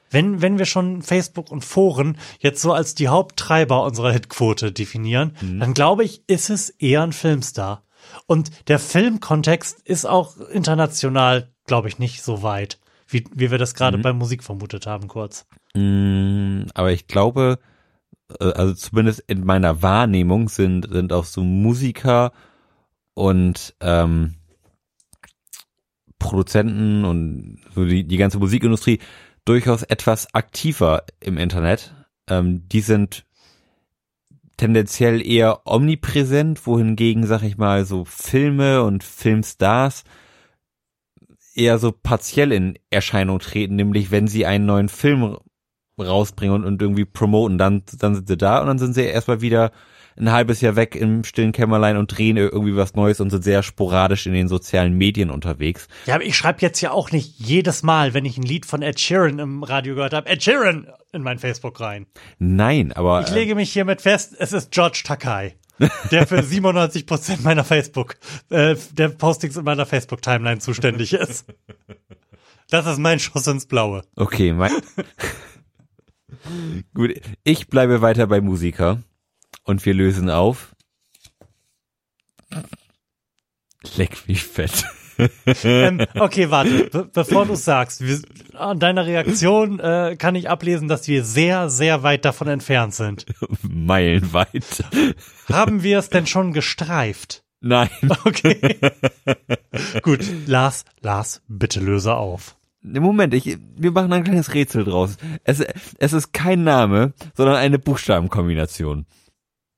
Speaker 2: Wenn, wenn wir schon Facebook und Foren jetzt so als die Haupttreiber unserer Hitquote definieren, dann glaube ich, ist es eher ein Filmstar. Und der Filmkontext ist auch international, glaube ich, nicht so weit, wie, wie wir das gerade bei Musik vermutet haben, kurz.
Speaker 1: Mm, aber ich glaube, äh, also zumindest in meiner Wahrnehmung sind, sind auch so Musiker und ähm, Produzenten und so die, die ganze Musikindustrie durchaus etwas aktiver im Internet. Ähm, die sind tendenziell eher omnipräsent, wohingegen, sag ich mal, so Filme und Filmstars eher so partiell in Erscheinung treten, nämlich wenn sie einen neuen Film rausbringen und, und irgendwie promoten, dann, dann sind sie da und dann sind sie erstmal wieder ein halbes Jahr weg im stillen Kämmerlein und drehen irgendwie was Neues und sind sehr sporadisch in den sozialen Medien unterwegs.
Speaker 2: Ja, aber ich schreibe jetzt ja auch nicht jedes Mal, wenn ich ein Lied von Ed Sheeran im Radio gehört habe, Ed Sheeran in mein Facebook rein.
Speaker 1: Nein, aber
Speaker 2: Ich lege mich hiermit fest, es ist George Takai, der für 97 Prozent meiner Facebook, äh, der Postings in meiner Facebook-Timeline zuständig ist. Das ist mein Schuss ins Blaue.
Speaker 1: äh, okay, mein Gut, ich bleibe weiter bei Musiker und wir lösen auf. Leck mich fett.
Speaker 2: Ähm, okay, warte, be bevor du sagst, wir, an deiner Reaktion äh, kann ich ablesen, dass wir sehr, sehr weit davon entfernt sind.
Speaker 1: Meilenweit.
Speaker 2: Haben wir es denn schon gestreift?
Speaker 1: Nein.
Speaker 2: Okay. Gut, Lars, Lars, bitte löse auf.
Speaker 1: Moment, ich, wir machen ein kleines Rätsel draus. Es, es ist kein Name, sondern eine Buchstabenkombination.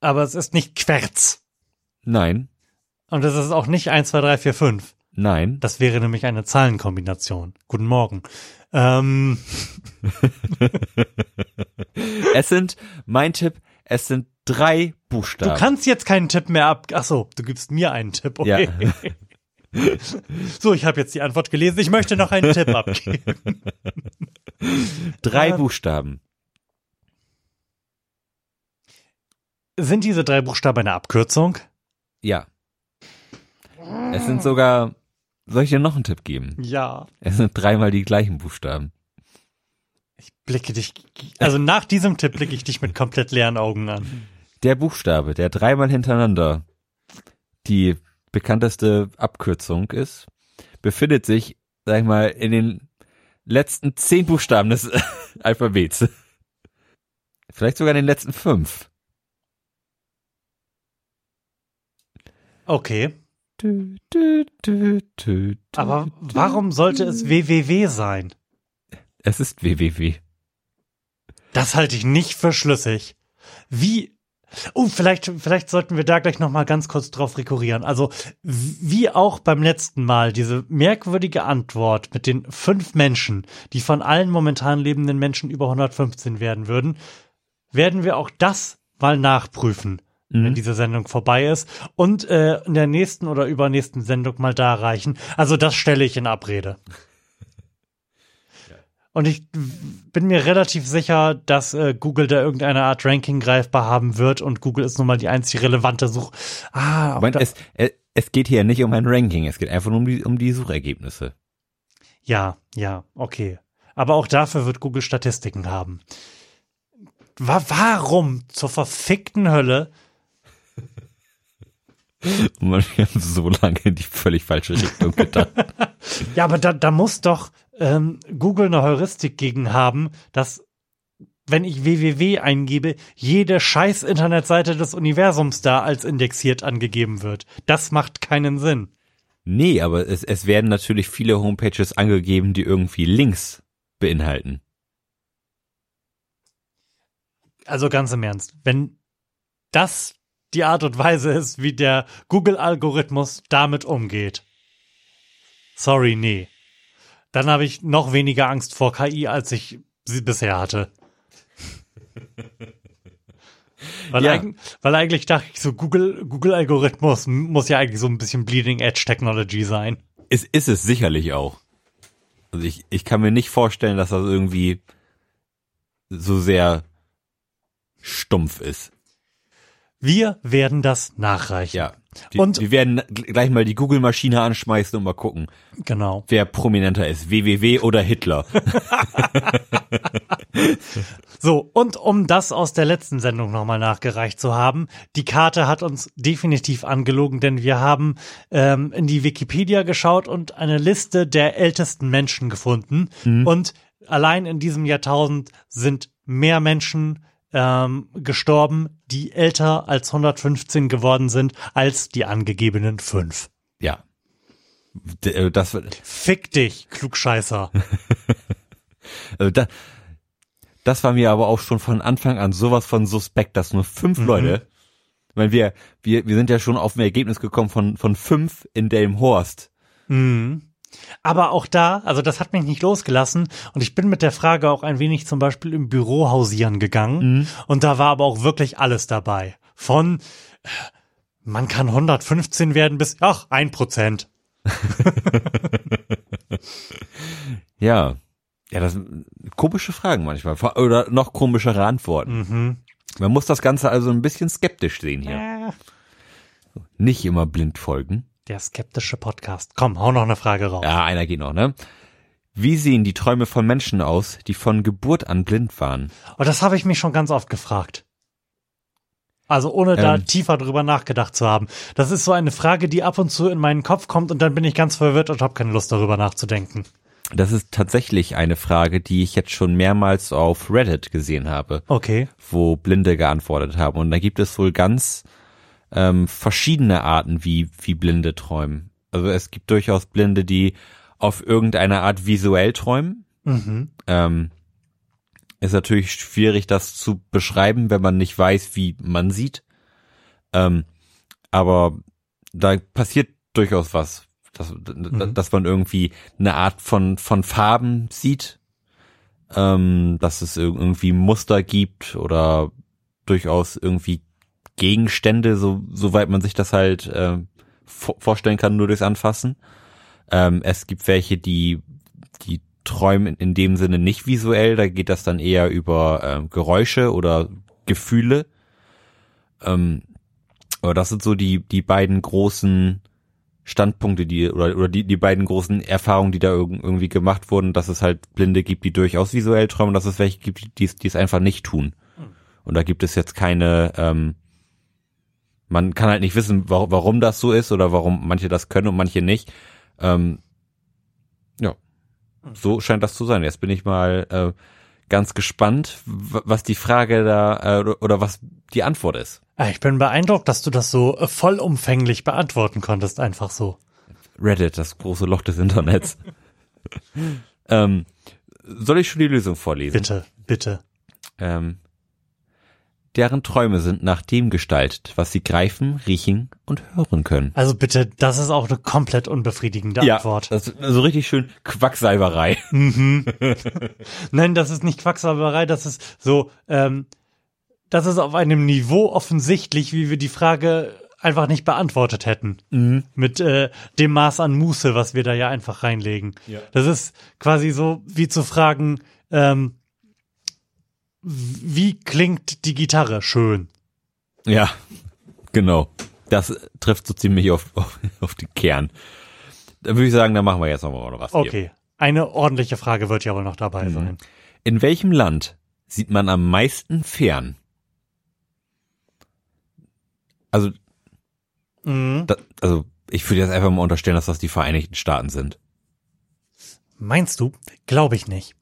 Speaker 2: Aber es ist nicht Querz.
Speaker 1: Nein,
Speaker 2: Und es ist auch nicht 1, 2, 3, 4, 5.
Speaker 1: nein.
Speaker 2: Das wäre nämlich eine Zahlenkombination. Guten Morgen. Ähm,
Speaker 1: Es sind, mein Tipp, es sind drei
Speaker 2: du
Speaker 1: Buchstaben.
Speaker 2: kannst jetzt keinen Tipp mehr ab. Ach so, du gibst mir einen Tipp. Okay. so, ich habe jetzt die Antwort gelesen. Ich möchte noch einen Tipp abgeben.
Speaker 1: drei
Speaker 2: äh,
Speaker 1: Buchstaben.
Speaker 2: Sind diese drei Buchstaben eine Abkürzung?
Speaker 1: Ja. Es sind sogar, soll ich dir noch einen Tipp geben?
Speaker 2: Ja.
Speaker 1: Es sind dreimal die gleichen Buchstaben.
Speaker 2: Blicke dich, also nach diesem Tipp blicke ich dich mit komplett leeren Augen an.
Speaker 1: Der Buchstabe, der dreimal hintereinander die bekannteste Abkürzung ist, befindet sich, sag ich mal, in den letzten zehn Buchstaben des Alphabets. Vielleicht sogar in den letzten fünf.
Speaker 2: Okay.
Speaker 1: Du, du, du, du, du,
Speaker 2: Aber warum sollte es WWW sein?
Speaker 1: Es ist www.
Speaker 2: Das halte ich nicht für schlüssig. Wie? Oh, vielleicht, vielleicht sollten wir da gleich noch mal ganz kurz drauf rekurrieren. Also, wie auch beim letzten Mal, diese merkwürdige Antwort mit den fünf Menschen, die von allen momentan lebenden Menschen über 115 werden würden, werden wir auch das mal nachprüfen, wenn
Speaker 1: Mhm.
Speaker 2: diese Sendung vorbei ist und äh, in der nächsten oder übernächsten Sendung mal da reichen. Also, das stelle ich in Abrede. Und ich bin mir relativ sicher, dass äh, Google da irgendeine Art Ranking greifbar haben wird und Google ist nun mal die einzig relevante Such. Ah, da,
Speaker 1: es, es, es geht hier nicht um ein Ranking, es geht einfach nur um die, um die Suchergebnisse.
Speaker 2: ja, ja, okay. Aber auch dafür wird Google Statistiken haben. Wa warum zur verfickten Hölle
Speaker 1: Und man hat so lange in die völlig falsche Richtung gedacht.
Speaker 2: Ja, aber da, da muss doch ähm, Google eine Heuristik gegen haben, dass wenn ich www eingebe, jede scheiß Internetseite des Universums da als indexiert angegeben wird. Das macht keinen Sinn.
Speaker 1: nee, aber es, es werden natürlich viele Homepages angegeben, die irgendwie Links beinhalten.
Speaker 2: Also ganz im Ernst, wenn das die Art und Weise ist, wie der Google-Algorithmus damit umgeht. Sorry, nee. Dann habe ich noch weniger Angst vor KI, als ich sie bisher hatte. Weil,
Speaker 1: Ja.
Speaker 2: eig weil eigentlich dachte ich so, Google, Google-Algorithmus muss ja eigentlich so ein bisschen Bleeding Edge Technology sein.
Speaker 1: Es ist es sicherlich auch. Also ich, ich kann mir nicht vorstellen, dass das irgendwie so sehr stumpf ist.
Speaker 2: Wir werden das nachreichen.
Speaker 1: Ja. Die,
Speaker 2: Und-
Speaker 1: wir werden gl- gleich mal die Google-Maschine anschmeißen und mal gucken,
Speaker 2: Genau.
Speaker 1: wer prominenter ist, WWW oder Hitler.
Speaker 2: So, und um das aus der letzten Sendung nochmal nachgereicht zu haben, die Karte hat uns definitiv angelogen, denn wir haben ähm, in die Wikipedia geschaut und eine Liste der ältesten Menschen gefunden. Und allein in diesem Jahrtausend sind mehr Menschen ähm, gestorben, die älter als 115 geworden sind, als die angegebenen fünf.
Speaker 1: ja. D äh, das,
Speaker 2: Fick dich, Klugscheißer.
Speaker 1: also da, das war mir aber auch schon von Anfang an sowas von suspekt, dass nur fünf Leute, ich meine, wir, wir, wir sind ja schon auf ein Ergebnis gekommen von, von fünf in Delmhorst.
Speaker 2: Mhm. Aber auch da, also das hat mich nicht losgelassen und ich bin mit der Frage auch ein wenig zum Beispiel im Büro hausieren gegangen und da war aber auch wirklich alles dabei. Von man kann 115 werden bis, ach, ein Prozent.
Speaker 1: Ja. Ja, das sind komische Fragen manchmal. Oder noch komischere Antworten.
Speaker 2: Mhm.
Speaker 1: Man muss das Ganze also ein bisschen skeptisch sehen hier.
Speaker 2: Äh,
Speaker 1: Nicht immer blind folgen.
Speaker 2: Der skeptische Podcast. Komm, hau noch eine Frage raus.
Speaker 1: Ja, einer geht noch, ne? Wie sehen die Träume von Menschen aus, die von Geburt an blind waren?
Speaker 2: Und das habe ich mich schon ganz oft gefragt. Also ohne da
Speaker 1: Ähm.
Speaker 2: tiefer drüber nachgedacht zu haben. Das ist so eine Frage, die ab und zu in meinen Kopf kommt und dann bin ich ganz verwirrt und habe keine Lust darüber nachzudenken.
Speaker 1: Das ist tatsächlich eine Frage, die ich jetzt schon mehrmals auf Reddit gesehen habe,
Speaker 2: Okay.
Speaker 1: wo Blinde geantwortet haben. Und da gibt es wohl ganz ähm, verschiedene Arten, wie, wie Blinde träumen. Also es gibt durchaus Blinde, die auf irgendeine Art visuell träumen.
Speaker 2: Mhm.
Speaker 1: Ähm, ist natürlich schwierig, das zu beschreiben, wenn man nicht weiß, wie man sieht. Ähm, aber da passiert durchaus was, dass, dass man irgendwie eine Art von, von Farben sieht, ähm, dass es ir- irgendwie Muster gibt oder durchaus irgendwie Gegenstände, so soweit man sich das halt äh, vor- vorstellen kann, nur durchs Anfassen. Ähm, es gibt welche, die die träumen in dem Sinne nicht visuell, da geht das dann eher über ähm, Geräusche oder Gefühle. Ähm, aber das sind so die die beiden großen Standpunkte, die oder oder die die beiden großen Erfahrungen, die da irg- irgendwie gemacht wurden, dass es halt Blinde gibt, die durchaus visuell träumen, dass es welche gibt, die es die es einfach nicht tun. Und da gibt es jetzt keine ähm, man kann halt nicht wissen, warum, warum das so ist oder warum manche das können und manche nicht. Ähm, ja, so scheint das zu sein. Jetzt bin ich mal äh, ganz gespannt, was die Frage da äh, oder- oder was die Antwort ist.
Speaker 2: Ah, Ich bin beeindruckt, dass du das so äh, vollumfänglich beantworten konntest, einfach so.
Speaker 1: Reddit, das große Loch des Internets. ähm, soll ich schon die Lösung vorlesen?
Speaker 2: Bitte, bitte.
Speaker 1: Ähm, deren Träume sind nach dem gestaltet, was sie greifen, riechen und hören können.
Speaker 2: Also bitte, das ist auch eine komplett unbefriedigende Antwort.
Speaker 1: das ist so richtig schön Quacksalberei.
Speaker 2: Nein, das ist nicht Quacksalberei, das ist so, ähm, das ist auf einem Niveau offensichtlich, wie wir die Frage einfach nicht beantwortet hätten. Mit äh, dem Maß an Muße, was wir da ja einfach reinlegen.
Speaker 1: Ja.
Speaker 2: Das ist quasi so wie zu fragen, ähm, wie klingt die Gitarre? Schön.
Speaker 1: Ja, genau. Das trifft so ziemlich auf, auf, auf den Kern. Da würde ich sagen, da machen wir jetzt noch mal was hier.
Speaker 2: Okay. Eine ordentliche Frage wird ja wohl noch dabei
Speaker 1: Mhm.
Speaker 2: sein.
Speaker 1: In welchem Land sieht man am meisten fern? Also,
Speaker 2: Mhm.
Speaker 1: da, also ich würde jetzt einfach mal unterstellen, dass das die Vereinigten Staaten sind.
Speaker 2: Meinst du? Glaube ich nicht.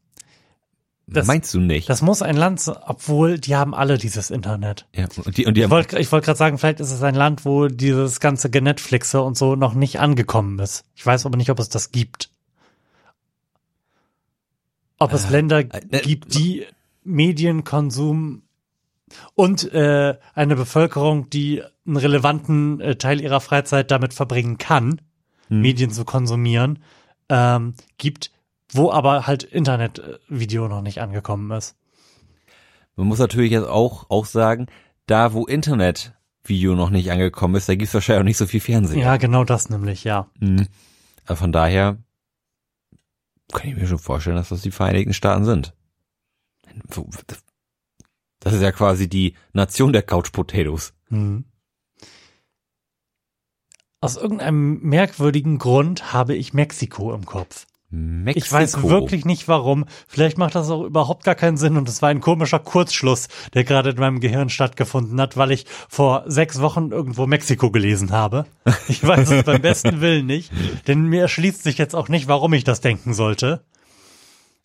Speaker 2: Das-
Speaker 1: Meinst du nicht?
Speaker 2: Das muss ein Land, obwohl die haben alle dieses Internet.
Speaker 1: ja, und die, und die
Speaker 2: Ich wollte wollt gerade sagen, vielleicht ist es ein Land, wo dieses ganze Genetflixe und so noch nicht angekommen ist. Ich weiß aber nicht, ob es das gibt. Ob es Länder
Speaker 1: äh,
Speaker 2: gibt, die Medienkonsum und äh, eine Bevölkerung, die einen relevanten äh, Teil ihrer Freizeit damit verbringen kann,
Speaker 1: Hm.
Speaker 2: Medien zu konsumieren, ähm, gibt, wo aber halt Internetvideo noch nicht angekommen ist.
Speaker 1: man muss natürlich jetzt auch, auch sagen, da wo Internetvideo noch nicht angekommen ist, da gibt's wahrscheinlich auch nicht so viel Fernsehen.
Speaker 2: Ja, genau das nämlich, ja.
Speaker 1: Mhm. Also von daher kann ich mir schon vorstellen, dass das die Vereinigten Staaten sind. Das ist ja quasi die Nation der Couch Potatoes.
Speaker 2: Hm. Aus irgendeinem merkwürdigen Grund habe ich Mexiko im Kopf.
Speaker 1: Mexiko.
Speaker 2: Ich weiß wirklich nicht warum. Vielleicht macht das auch überhaupt gar keinen Sinn und es war ein komischer Kurzschluss, der gerade in meinem Gehirn stattgefunden hat, weil ich vor sechs Wochen irgendwo Mexiko gelesen habe. Ich weiß es beim besten Willen nicht, denn mir erschließt sich jetzt auch nicht, warum ich das denken sollte.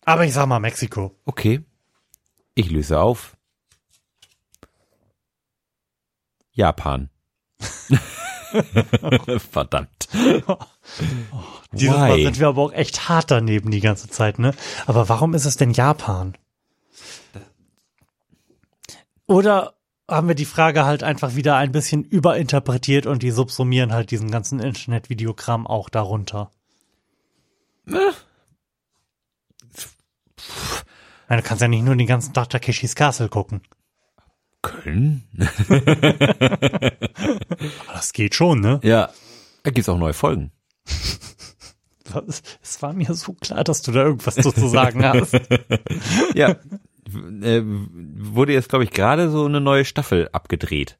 Speaker 2: Aber ich sag mal Mexiko.
Speaker 1: Okay. Ich löse auf. Japan. Verdammt.
Speaker 2: Dieses Mal
Speaker 1: Why?
Speaker 2: sind wir aber auch echt hart daneben die ganze Zeit, ne? Aber warum ist es denn Japan? Oder haben wir die Frage halt einfach wieder ein bisschen überinterpretiert und die subsumieren halt diesen ganzen Internetvideokram auch darunter? Nein, du kannst ja nicht nur den ganzen Tag Takeshis Castle gucken.
Speaker 1: Köln?
Speaker 2: Aber das geht schon, ne?
Speaker 1: Ja. Da gibt's auch neue Folgen.
Speaker 2: Es war mir so klar, dass du da irgendwas zu sagen hast.
Speaker 1: Ja. Äh, wurde jetzt, glaube ich, gerade so eine neue Staffel abgedreht.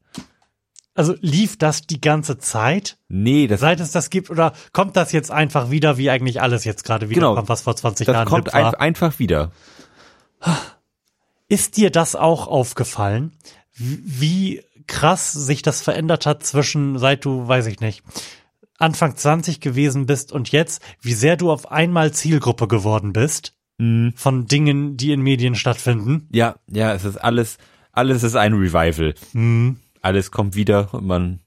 Speaker 2: Also lief das die ganze Zeit?
Speaker 1: Nee, das,
Speaker 2: Seit es das gibt oder kommt das jetzt einfach wieder, wie eigentlich alles jetzt gerade wieder
Speaker 1: Genau.
Speaker 2: kommt, was vor 20
Speaker 1: das
Speaker 2: Jahren
Speaker 1: kommt ein, einfach wieder.
Speaker 2: Ist dir das auch aufgefallen, wie wie krass sich das verändert hat zwischen, seit du, weiß ich nicht, Anfang 20 gewesen bist und jetzt, wie sehr du auf einmal Zielgruppe geworden bist
Speaker 1: Mhm.
Speaker 2: von Dingen, die in Medien stattfinden?
Speaker 1: Ja, ja, es ist alles, alles ist ein Revival.
Speaker 2: Hm.
Speaker 1: Alles kommt wieder und man,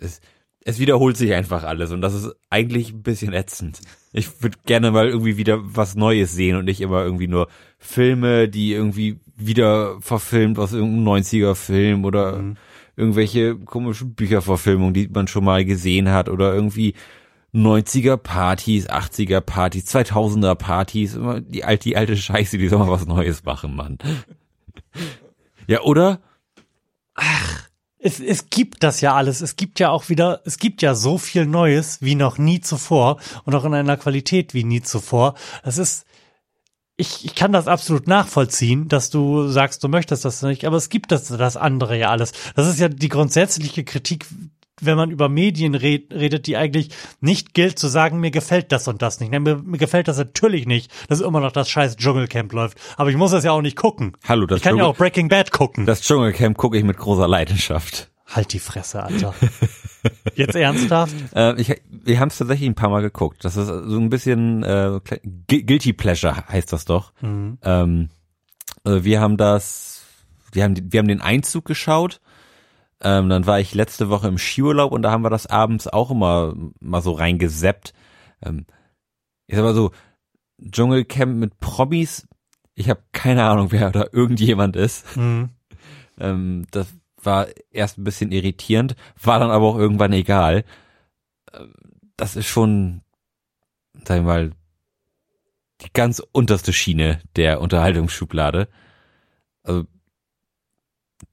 Speaker 1: es, es wiederholt sich einfach alles und das ist eigentlich ein bisschen ätzend. Ich würde gerne mal irgendwie wieder was Neues sehen und nicht immer irgendwie nur Filme, die irgendwie wieder verfilmt aus irgendeinem 90er Film oder irgendwelche komischen Bücherverfilmungen, die man schon mal gesehen hat oder irgendwie 90er Partys, 80er Partys, 2000er Partys, immer die alte, die alte Scheiße, die soll mal was Neues machen, Mann. Ja, oder?
Speaker 2: Es, es gibt das ja alles. Es gibt ja auch wieder, es gibt ja so viel Neues wie noch nie zuvor und auch in einer Qualität wie nie zuvor. Es ist, ich, ich kann das absolut nachvollziehen, dass du sagst, du möchtest das nicht, aber es gibt das, das andere ja alles. Das ist ja die grundsätzliche Kritik, wenn man über Medien red, redet, die eigentlich nicht gilt zu sagen, mir gefällt das und das nicht. Nein, mir, mir gefällt das natürlich nicht, dass immer noch das scheiß Dschungelcamp läuft. Aber ich muss das ja auch nicht gucken.
Speaker 1: Hallo, das
Speaker 2: Ich kann ja
Speaker 1: Dschungel-
Speaker 2: auch Breaking Bad gucken.
Speaker 1: Das Dschungelcamp gucke ich mit großer Leidenschaft.
Speaker 2: Halt die Fresse, Alter. Jetzt ernsthaft?
Speaker 1: Äh, ich, wir haben es tatsächlich ein paar Mal geguckt. Das ist so ein bisschen äh, Guilty Pleasure heißt das doch.
Speaker 2: Mhm.
Speaker 1: Ähm, also wir haben das, wir haben, wir haben den Einzug geschaut. Ähm, dann war ich letzte Woche im Skiurlaub und da haben wir das abends auch immer mal so reingeseppt. Ähm, ich sag mal so, Dschungelcamp mit Promis. Ich habe keine Ahnung, wer da irgendjemand ist.
Speaker 2: Mhm.
Speaker 1: Ähm, das war erst ein bisschen irritierend, war dann aber auch irgendwann egal. Ähm, Das ist schon, sag ich mal, die ganz unterste Schiene der Unterhaltungsschublade. Also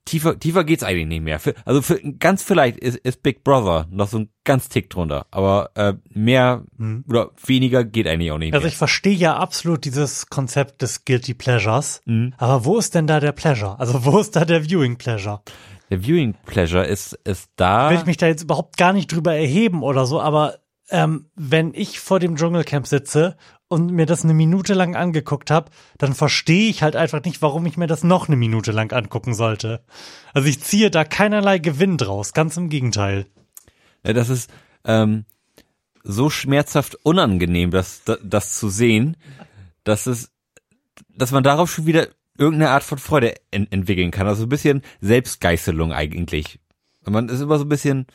Speaker 1: tiefer, tiefer geht's eigentlich nicht mehr. Für, also für, ganz vielleicht ist, ist Big Brother noch so ein ganz Tick drunter, aber äh, mehr
Speaker 2: Mhm.
Speaker 1: oder weniger geht eigentlich auch nicht
Speaker 2: Also
Speaker 1: mehr.
Speaker 2: ich verstehe ja absolut dieses Konzept des Guilty Pleasures.
Speaker 1: Mhm.
Speaker 2: Aber wo ist denn da der Pleasure? Also wo ist da der Viewing Pleasure?
Speaker 1: Der Viewing Pleasure ist ist da.
Speaker 2: Will ich mich da jetzt überhaupt gar nicht drüber erheben oder so, aber ähm, wenn ich vor dem Dschungelcamp sitze und mir das eine Minute lang angeguckt habe, dann verstehe ich halt einfach nicht, warum ich mir das noch eine Minute lang angucken sollte. Also ich ziehe da keinerlei Gewinn draus, ganz im Gegenteil.
Speaker 1: Ja, das ist ähm, so schmerzhaft unangenehm, das, das, das zu sehen, dass es, dass man darauf schon wieder irgendeine Art von Freude en entwickeln kann. Also ein bisschen Selbstgeißelung eigentlich. Man ist immer so ein bisschen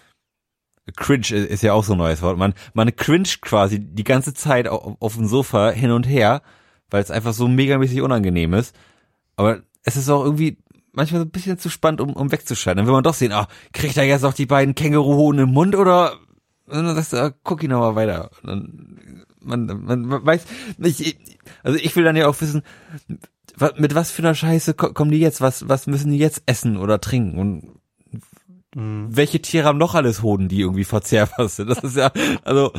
Speaker 1: cringe ist ja auch so ein neues Wort. Man, man cringe quasi die ganze Zeit auf, auf dem Sofa hin und her, weil es einfach so megamäßig unangenehm ist. Aber es ist auch irgendwie manchmal so ein bisschen zu spannend, um, um wegzuschalten. Dann will man doch sehen, ah, kriegt er jetzt auch die beiden Känguruhoden im Mund oder und dann sagst du, ah, guck ihn noch mal weiter. Und dann, man, man, man weiß, ich, also ich will dann ja auch wissen, mit was für einer Scheiße kommen die jetzt? Was, was müssen die jetzt essen oder trinken? Und mhm. welche Tiere haben noch alles Hoden, die irgendwie verzehrbar sind? Das ist ja, also.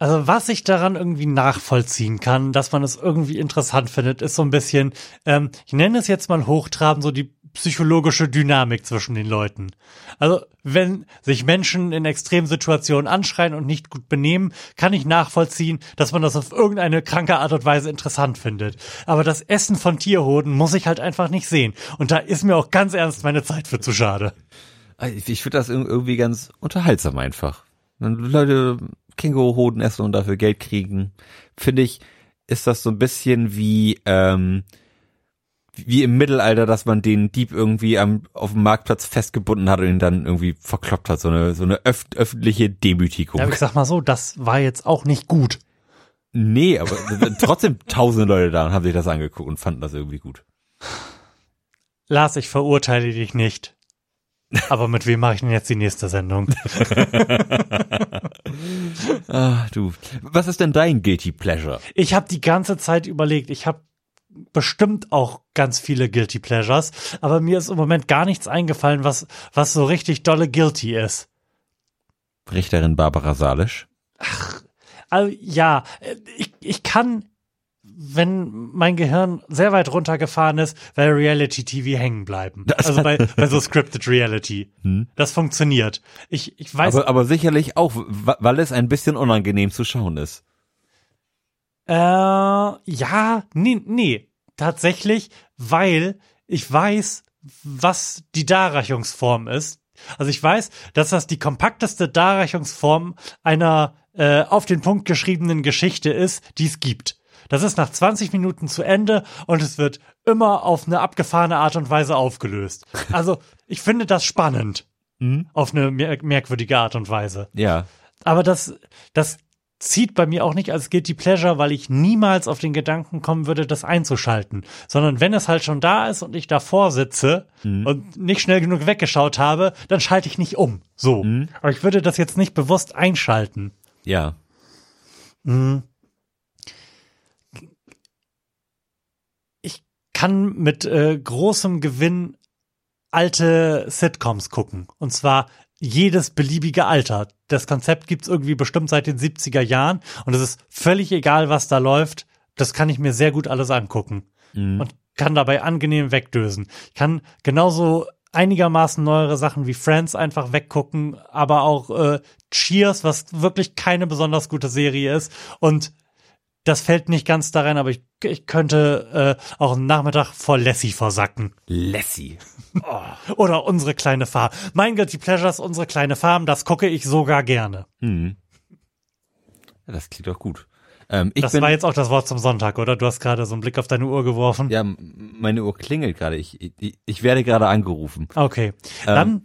Speaker 2: Also was ich daran irgendwie nachvollziehen kann, dass man es irgendwie interessant findet, ist so ein bisschen, ähm, ich nenne es jetzt mal hochtraben, so die psychologische Dynamik zwischen den Leuten. Also, wenn sich Menschen in Extremsituationen anschreien und nicht gut benehmen, kann ich nachvollziehen, dass man das auf irgendeine kranke Art und Weise interessant findet. Aber das Essen von Tierhoden muss ich halt einfach nicht sehen. Und da ist mir auch ganz ernst meine Zeit für zu schade.
Speaker 1: Ich finde das irgendwie ganz unterhaltsam einfach. Wenn Leute Känguruhoden essen und dafür Geld kriegen, finde ich, ist das so ein bisschen wie, ähm, wie im Mittelalter, dass man den Dieb irgendwie am, auf dem Marktplatz festgebunden hat und ihn dann irgendwie verkloppt hat. So eine, so eine öf öffentliche Demütigung.
Speaker 2: Ja, aber ich sag mal so, das war jetzt auch nicht gut.
Speaker 1: Nee, aber trotzdem tausende Leute da und haben sich das angeguckt und fanden das irgendwie gut.
Speaker 2: Lars, ich verurteile dich nicht. Aber mit wem mache ich denn jetzt die nächste Sendung?
Speaker 1: ah, du. Was ist denn dein Guilty Pleasure?
Speaker 2: Ich habe die ganze Zeit überlegt. Ich habe bestimmt auch ganz viele Guilty Pleasures, aber mir ist im Moment gar nichts eingefallen, was, was so richtig dolle Guilty ist.
Speaker 1: Richterin Barbara Salisch?
Speaker 2: Ach, also, ja, ich, ich kann, wenn mein Gehirn sehr weit runtergefahren ist, bei Reality TV hängen bleiben. Das also bei, bei so Scripted Reality. Hm. Das funktioniert. Ich, ich weiß.
Speaker 1: Aber, aber sicherlich auch, weil es ein bisschen unangenehm zu schauen ist.
Speaker 2: Äh, ja, nee, nee, tatsächlich, weil ich weiß, was die Darreichungsform ist. Also ich weiß, dass das die kompakteste Darreichungsform einer äh, auf den Punkt geschriebenen Geschichte ist, die es gibt. Das ist nach 20 Minuten zu Ende und es wird immer auf eine abgefahrene Art und Weise aufgelöst. Also ich finde das spannend. Mhm. Auf eine merkwürdige Art und Weise.
Speaker 1: Ja.
Speaker 2: Aber das, das zieht bei mir auch nicht als Guilty Pleasure, weil ich niemals auf den Gedanken kommen würde, das einzuschalten. Sondern wenn es halt schon da ist und ich davor sitze mhm. und nicht schnell genug weggeschaut habe, dann schalte ich nicht um. So. Mhm. Aber ich würde das jetzt nicht bewusst einschalten.
Speaker 1: Ja.
Speaker 2: Mhm. Ich kann mit äh, großem Gewinn alte Sitcoms gucken. Und zwar jedes beliebige Alter. Das Konzept gibt's irgendwie bestimmt seit den 70er Jahren und es ist völlig egal, was da läuft. Das kann ich mir sehr gut alles angucken mhm. und kann dabei angenehm wegdösen. Ich kann genauso einigermaßen neuere Sachen wie Friends einfach weggucken, aber auch äh, Cheers, was wirklich keine besonders gute Serie ist und das fällt nicht ganz da rein, aber ich, ich könnte äh, auch einen Nachmittag vor Lassie versacken.
Speaker 1: Lassie.
Speaker 2: Oh. Oder unsere kleine Farm. Mein Guilty Pleasures, unsere kleine Farm, das gucke ich sogar gerne. Hm.
Speaker 1: Ja, das klingt doch gut.
Speaker 2: Ähm, das bin, war jetzt auch das Wort zum Sonntag, oder? Du hast gerade so einen Blick auf deine Uhr geworfen.
Speaker 1: Ja, meine Uhr klingelt gerade. Ich, ich, ich werde gerade angerufen.
Speaker 2: Okay. Ähm, Dann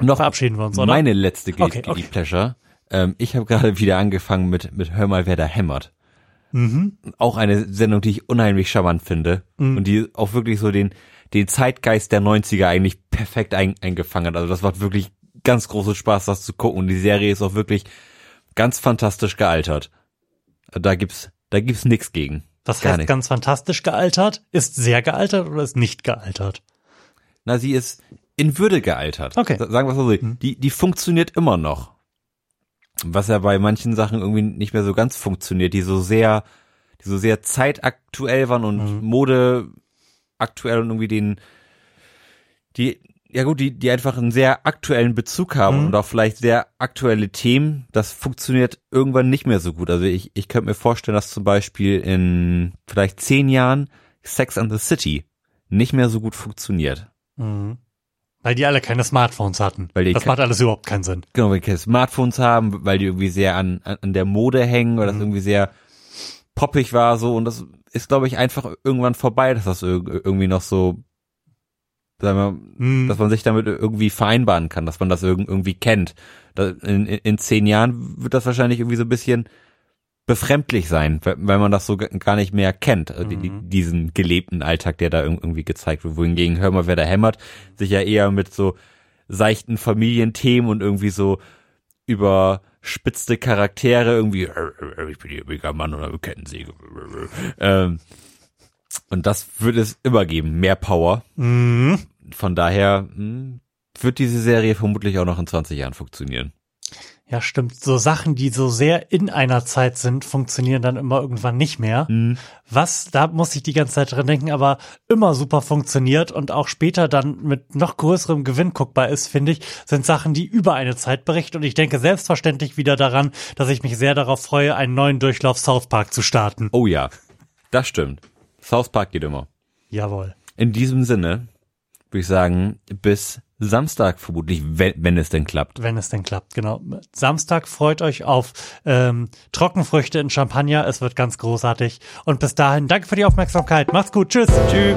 Speaker 2: noch verabschieden wir uns, oder?
Speaker 1: Meine letzte Guilty okay, okay. Pleasure. Ähm, ich habe gerade wieder angefangen mit, mit Hör mal, wer da hämmert. Mhm. Auch eine Sendung, die ich unheimlich charmant finde mhm. und die auch wirklich so den, den Zeitgeist der 90er eigentlich perfekt ein, eingefangen hat. Also das macht wirklich ganz großen Spaß, das zu gucken. Und die Serie ist auch wirklich ganz fantastisch gealtert. Da gibt's, da gibt's nix gegen.
Speaker 2: Was heißt ganz fantastisch gealtert? Ist sehr gealtert oder ist nicht gealtert?
Speaker 1: Na, sie ist in Würde gealtert.
Speaker 2: Okay.
Speaker 1: Sagen wir so, mhm. die, die funktioniert immer noch was ja bei manchen Sachen irgendwie nicht mehr so ganz funktioniert, die so sehr, die so sehr zeitaktuell waren und mhm. Mode aktuell und irgendwie den, die ja gut, die, die einfach einen sehr aktuellen Bezug haben
Speaker 2: Mhm.
Speaker 1: und auch vielleicht sehr aktuelle Themen, das funktioniert irgendwann nicht mehr so gut. Also ich, ich könnte mir vorstellen, dass zum Beispiel in vielleicht zehn Jahren Sex and the City nicht mehr so gut funktioniert.
Speaker 2: Mhm. Weil die alle keine Smartphones hatten.
Speaker 1: Weil die
Speaker 2: das macht alles überhaupt keinen Sinn.
Speaker 1: Genau, weil die keine Smartphones haben, weil die irgendwie sehr an, an der Mode hängen, weil das irgendwie sehr poppig war so und das ist, glaube ich, einfach irgendwann vorbei, dass das irg- irgendwie noch so, sagen wir,
Speaker 2: Mhm.
Speaker 1: dass man sich damit irgendwie vereinbaren kann, dass man das irg- irgendwie kennt. In, in zehn Jahren wird das wahrscheinlich irgendwie so ein bisschen befremdlich sein, weil, man das so gar nicht mehr kennt, also die, die, diesen gelebten Alltag, der da irg- irgendwie gezeigt wird. Wohingegen Hör mal, wer da hämmert, sich ja eher mit so seichten Familienthemen und irgendwie so überspitzte Charaktere irgendwie, "Äh, ich bin hier mega Mann oder Kettensäge. Ähm, und das würde es immer geben, mehr Power.
Speaker 2: Mhm.
Speaker 1: Von daher mh, wird diese Serie vermutlich auch noch in 20 Jahren funktionieren.
Speaker 2: Ja, stimmt. So Sachen, die so sehr in einer Zeit sind, funktionieren dann immer irgendwann nicht mehr. Was, da muss ich die ganze Zeit dran denken, aber immer super funktioniert und auch später dann mit noch größerem Gewinn guckbar ist, finde ich, sind Sachen, die über eine Zeit berichten. Und ich denke selbstverständlich wieder daran, dass ich mich sehr darauf freue, einen neuen Durchlauf South Park zu starten.
Speaker 1: Oh ja, das stimmt. South Park geht immer.
Speaker 2: Jawohl.
Speaker 1: In diesem Sinne würde ich sagen, bis Samstag vermutlich, wenn, wenn es denn klappt.
Speaker 2: Wenn es denn klappt, genau. Samstag freut euch auf ähm, Trockenfrüchte in Champagner. Es wird ganz großartig. Und bis dahin, danke für die Aufmerksamkeit. Macht's gut. Tschüss. Tschüss.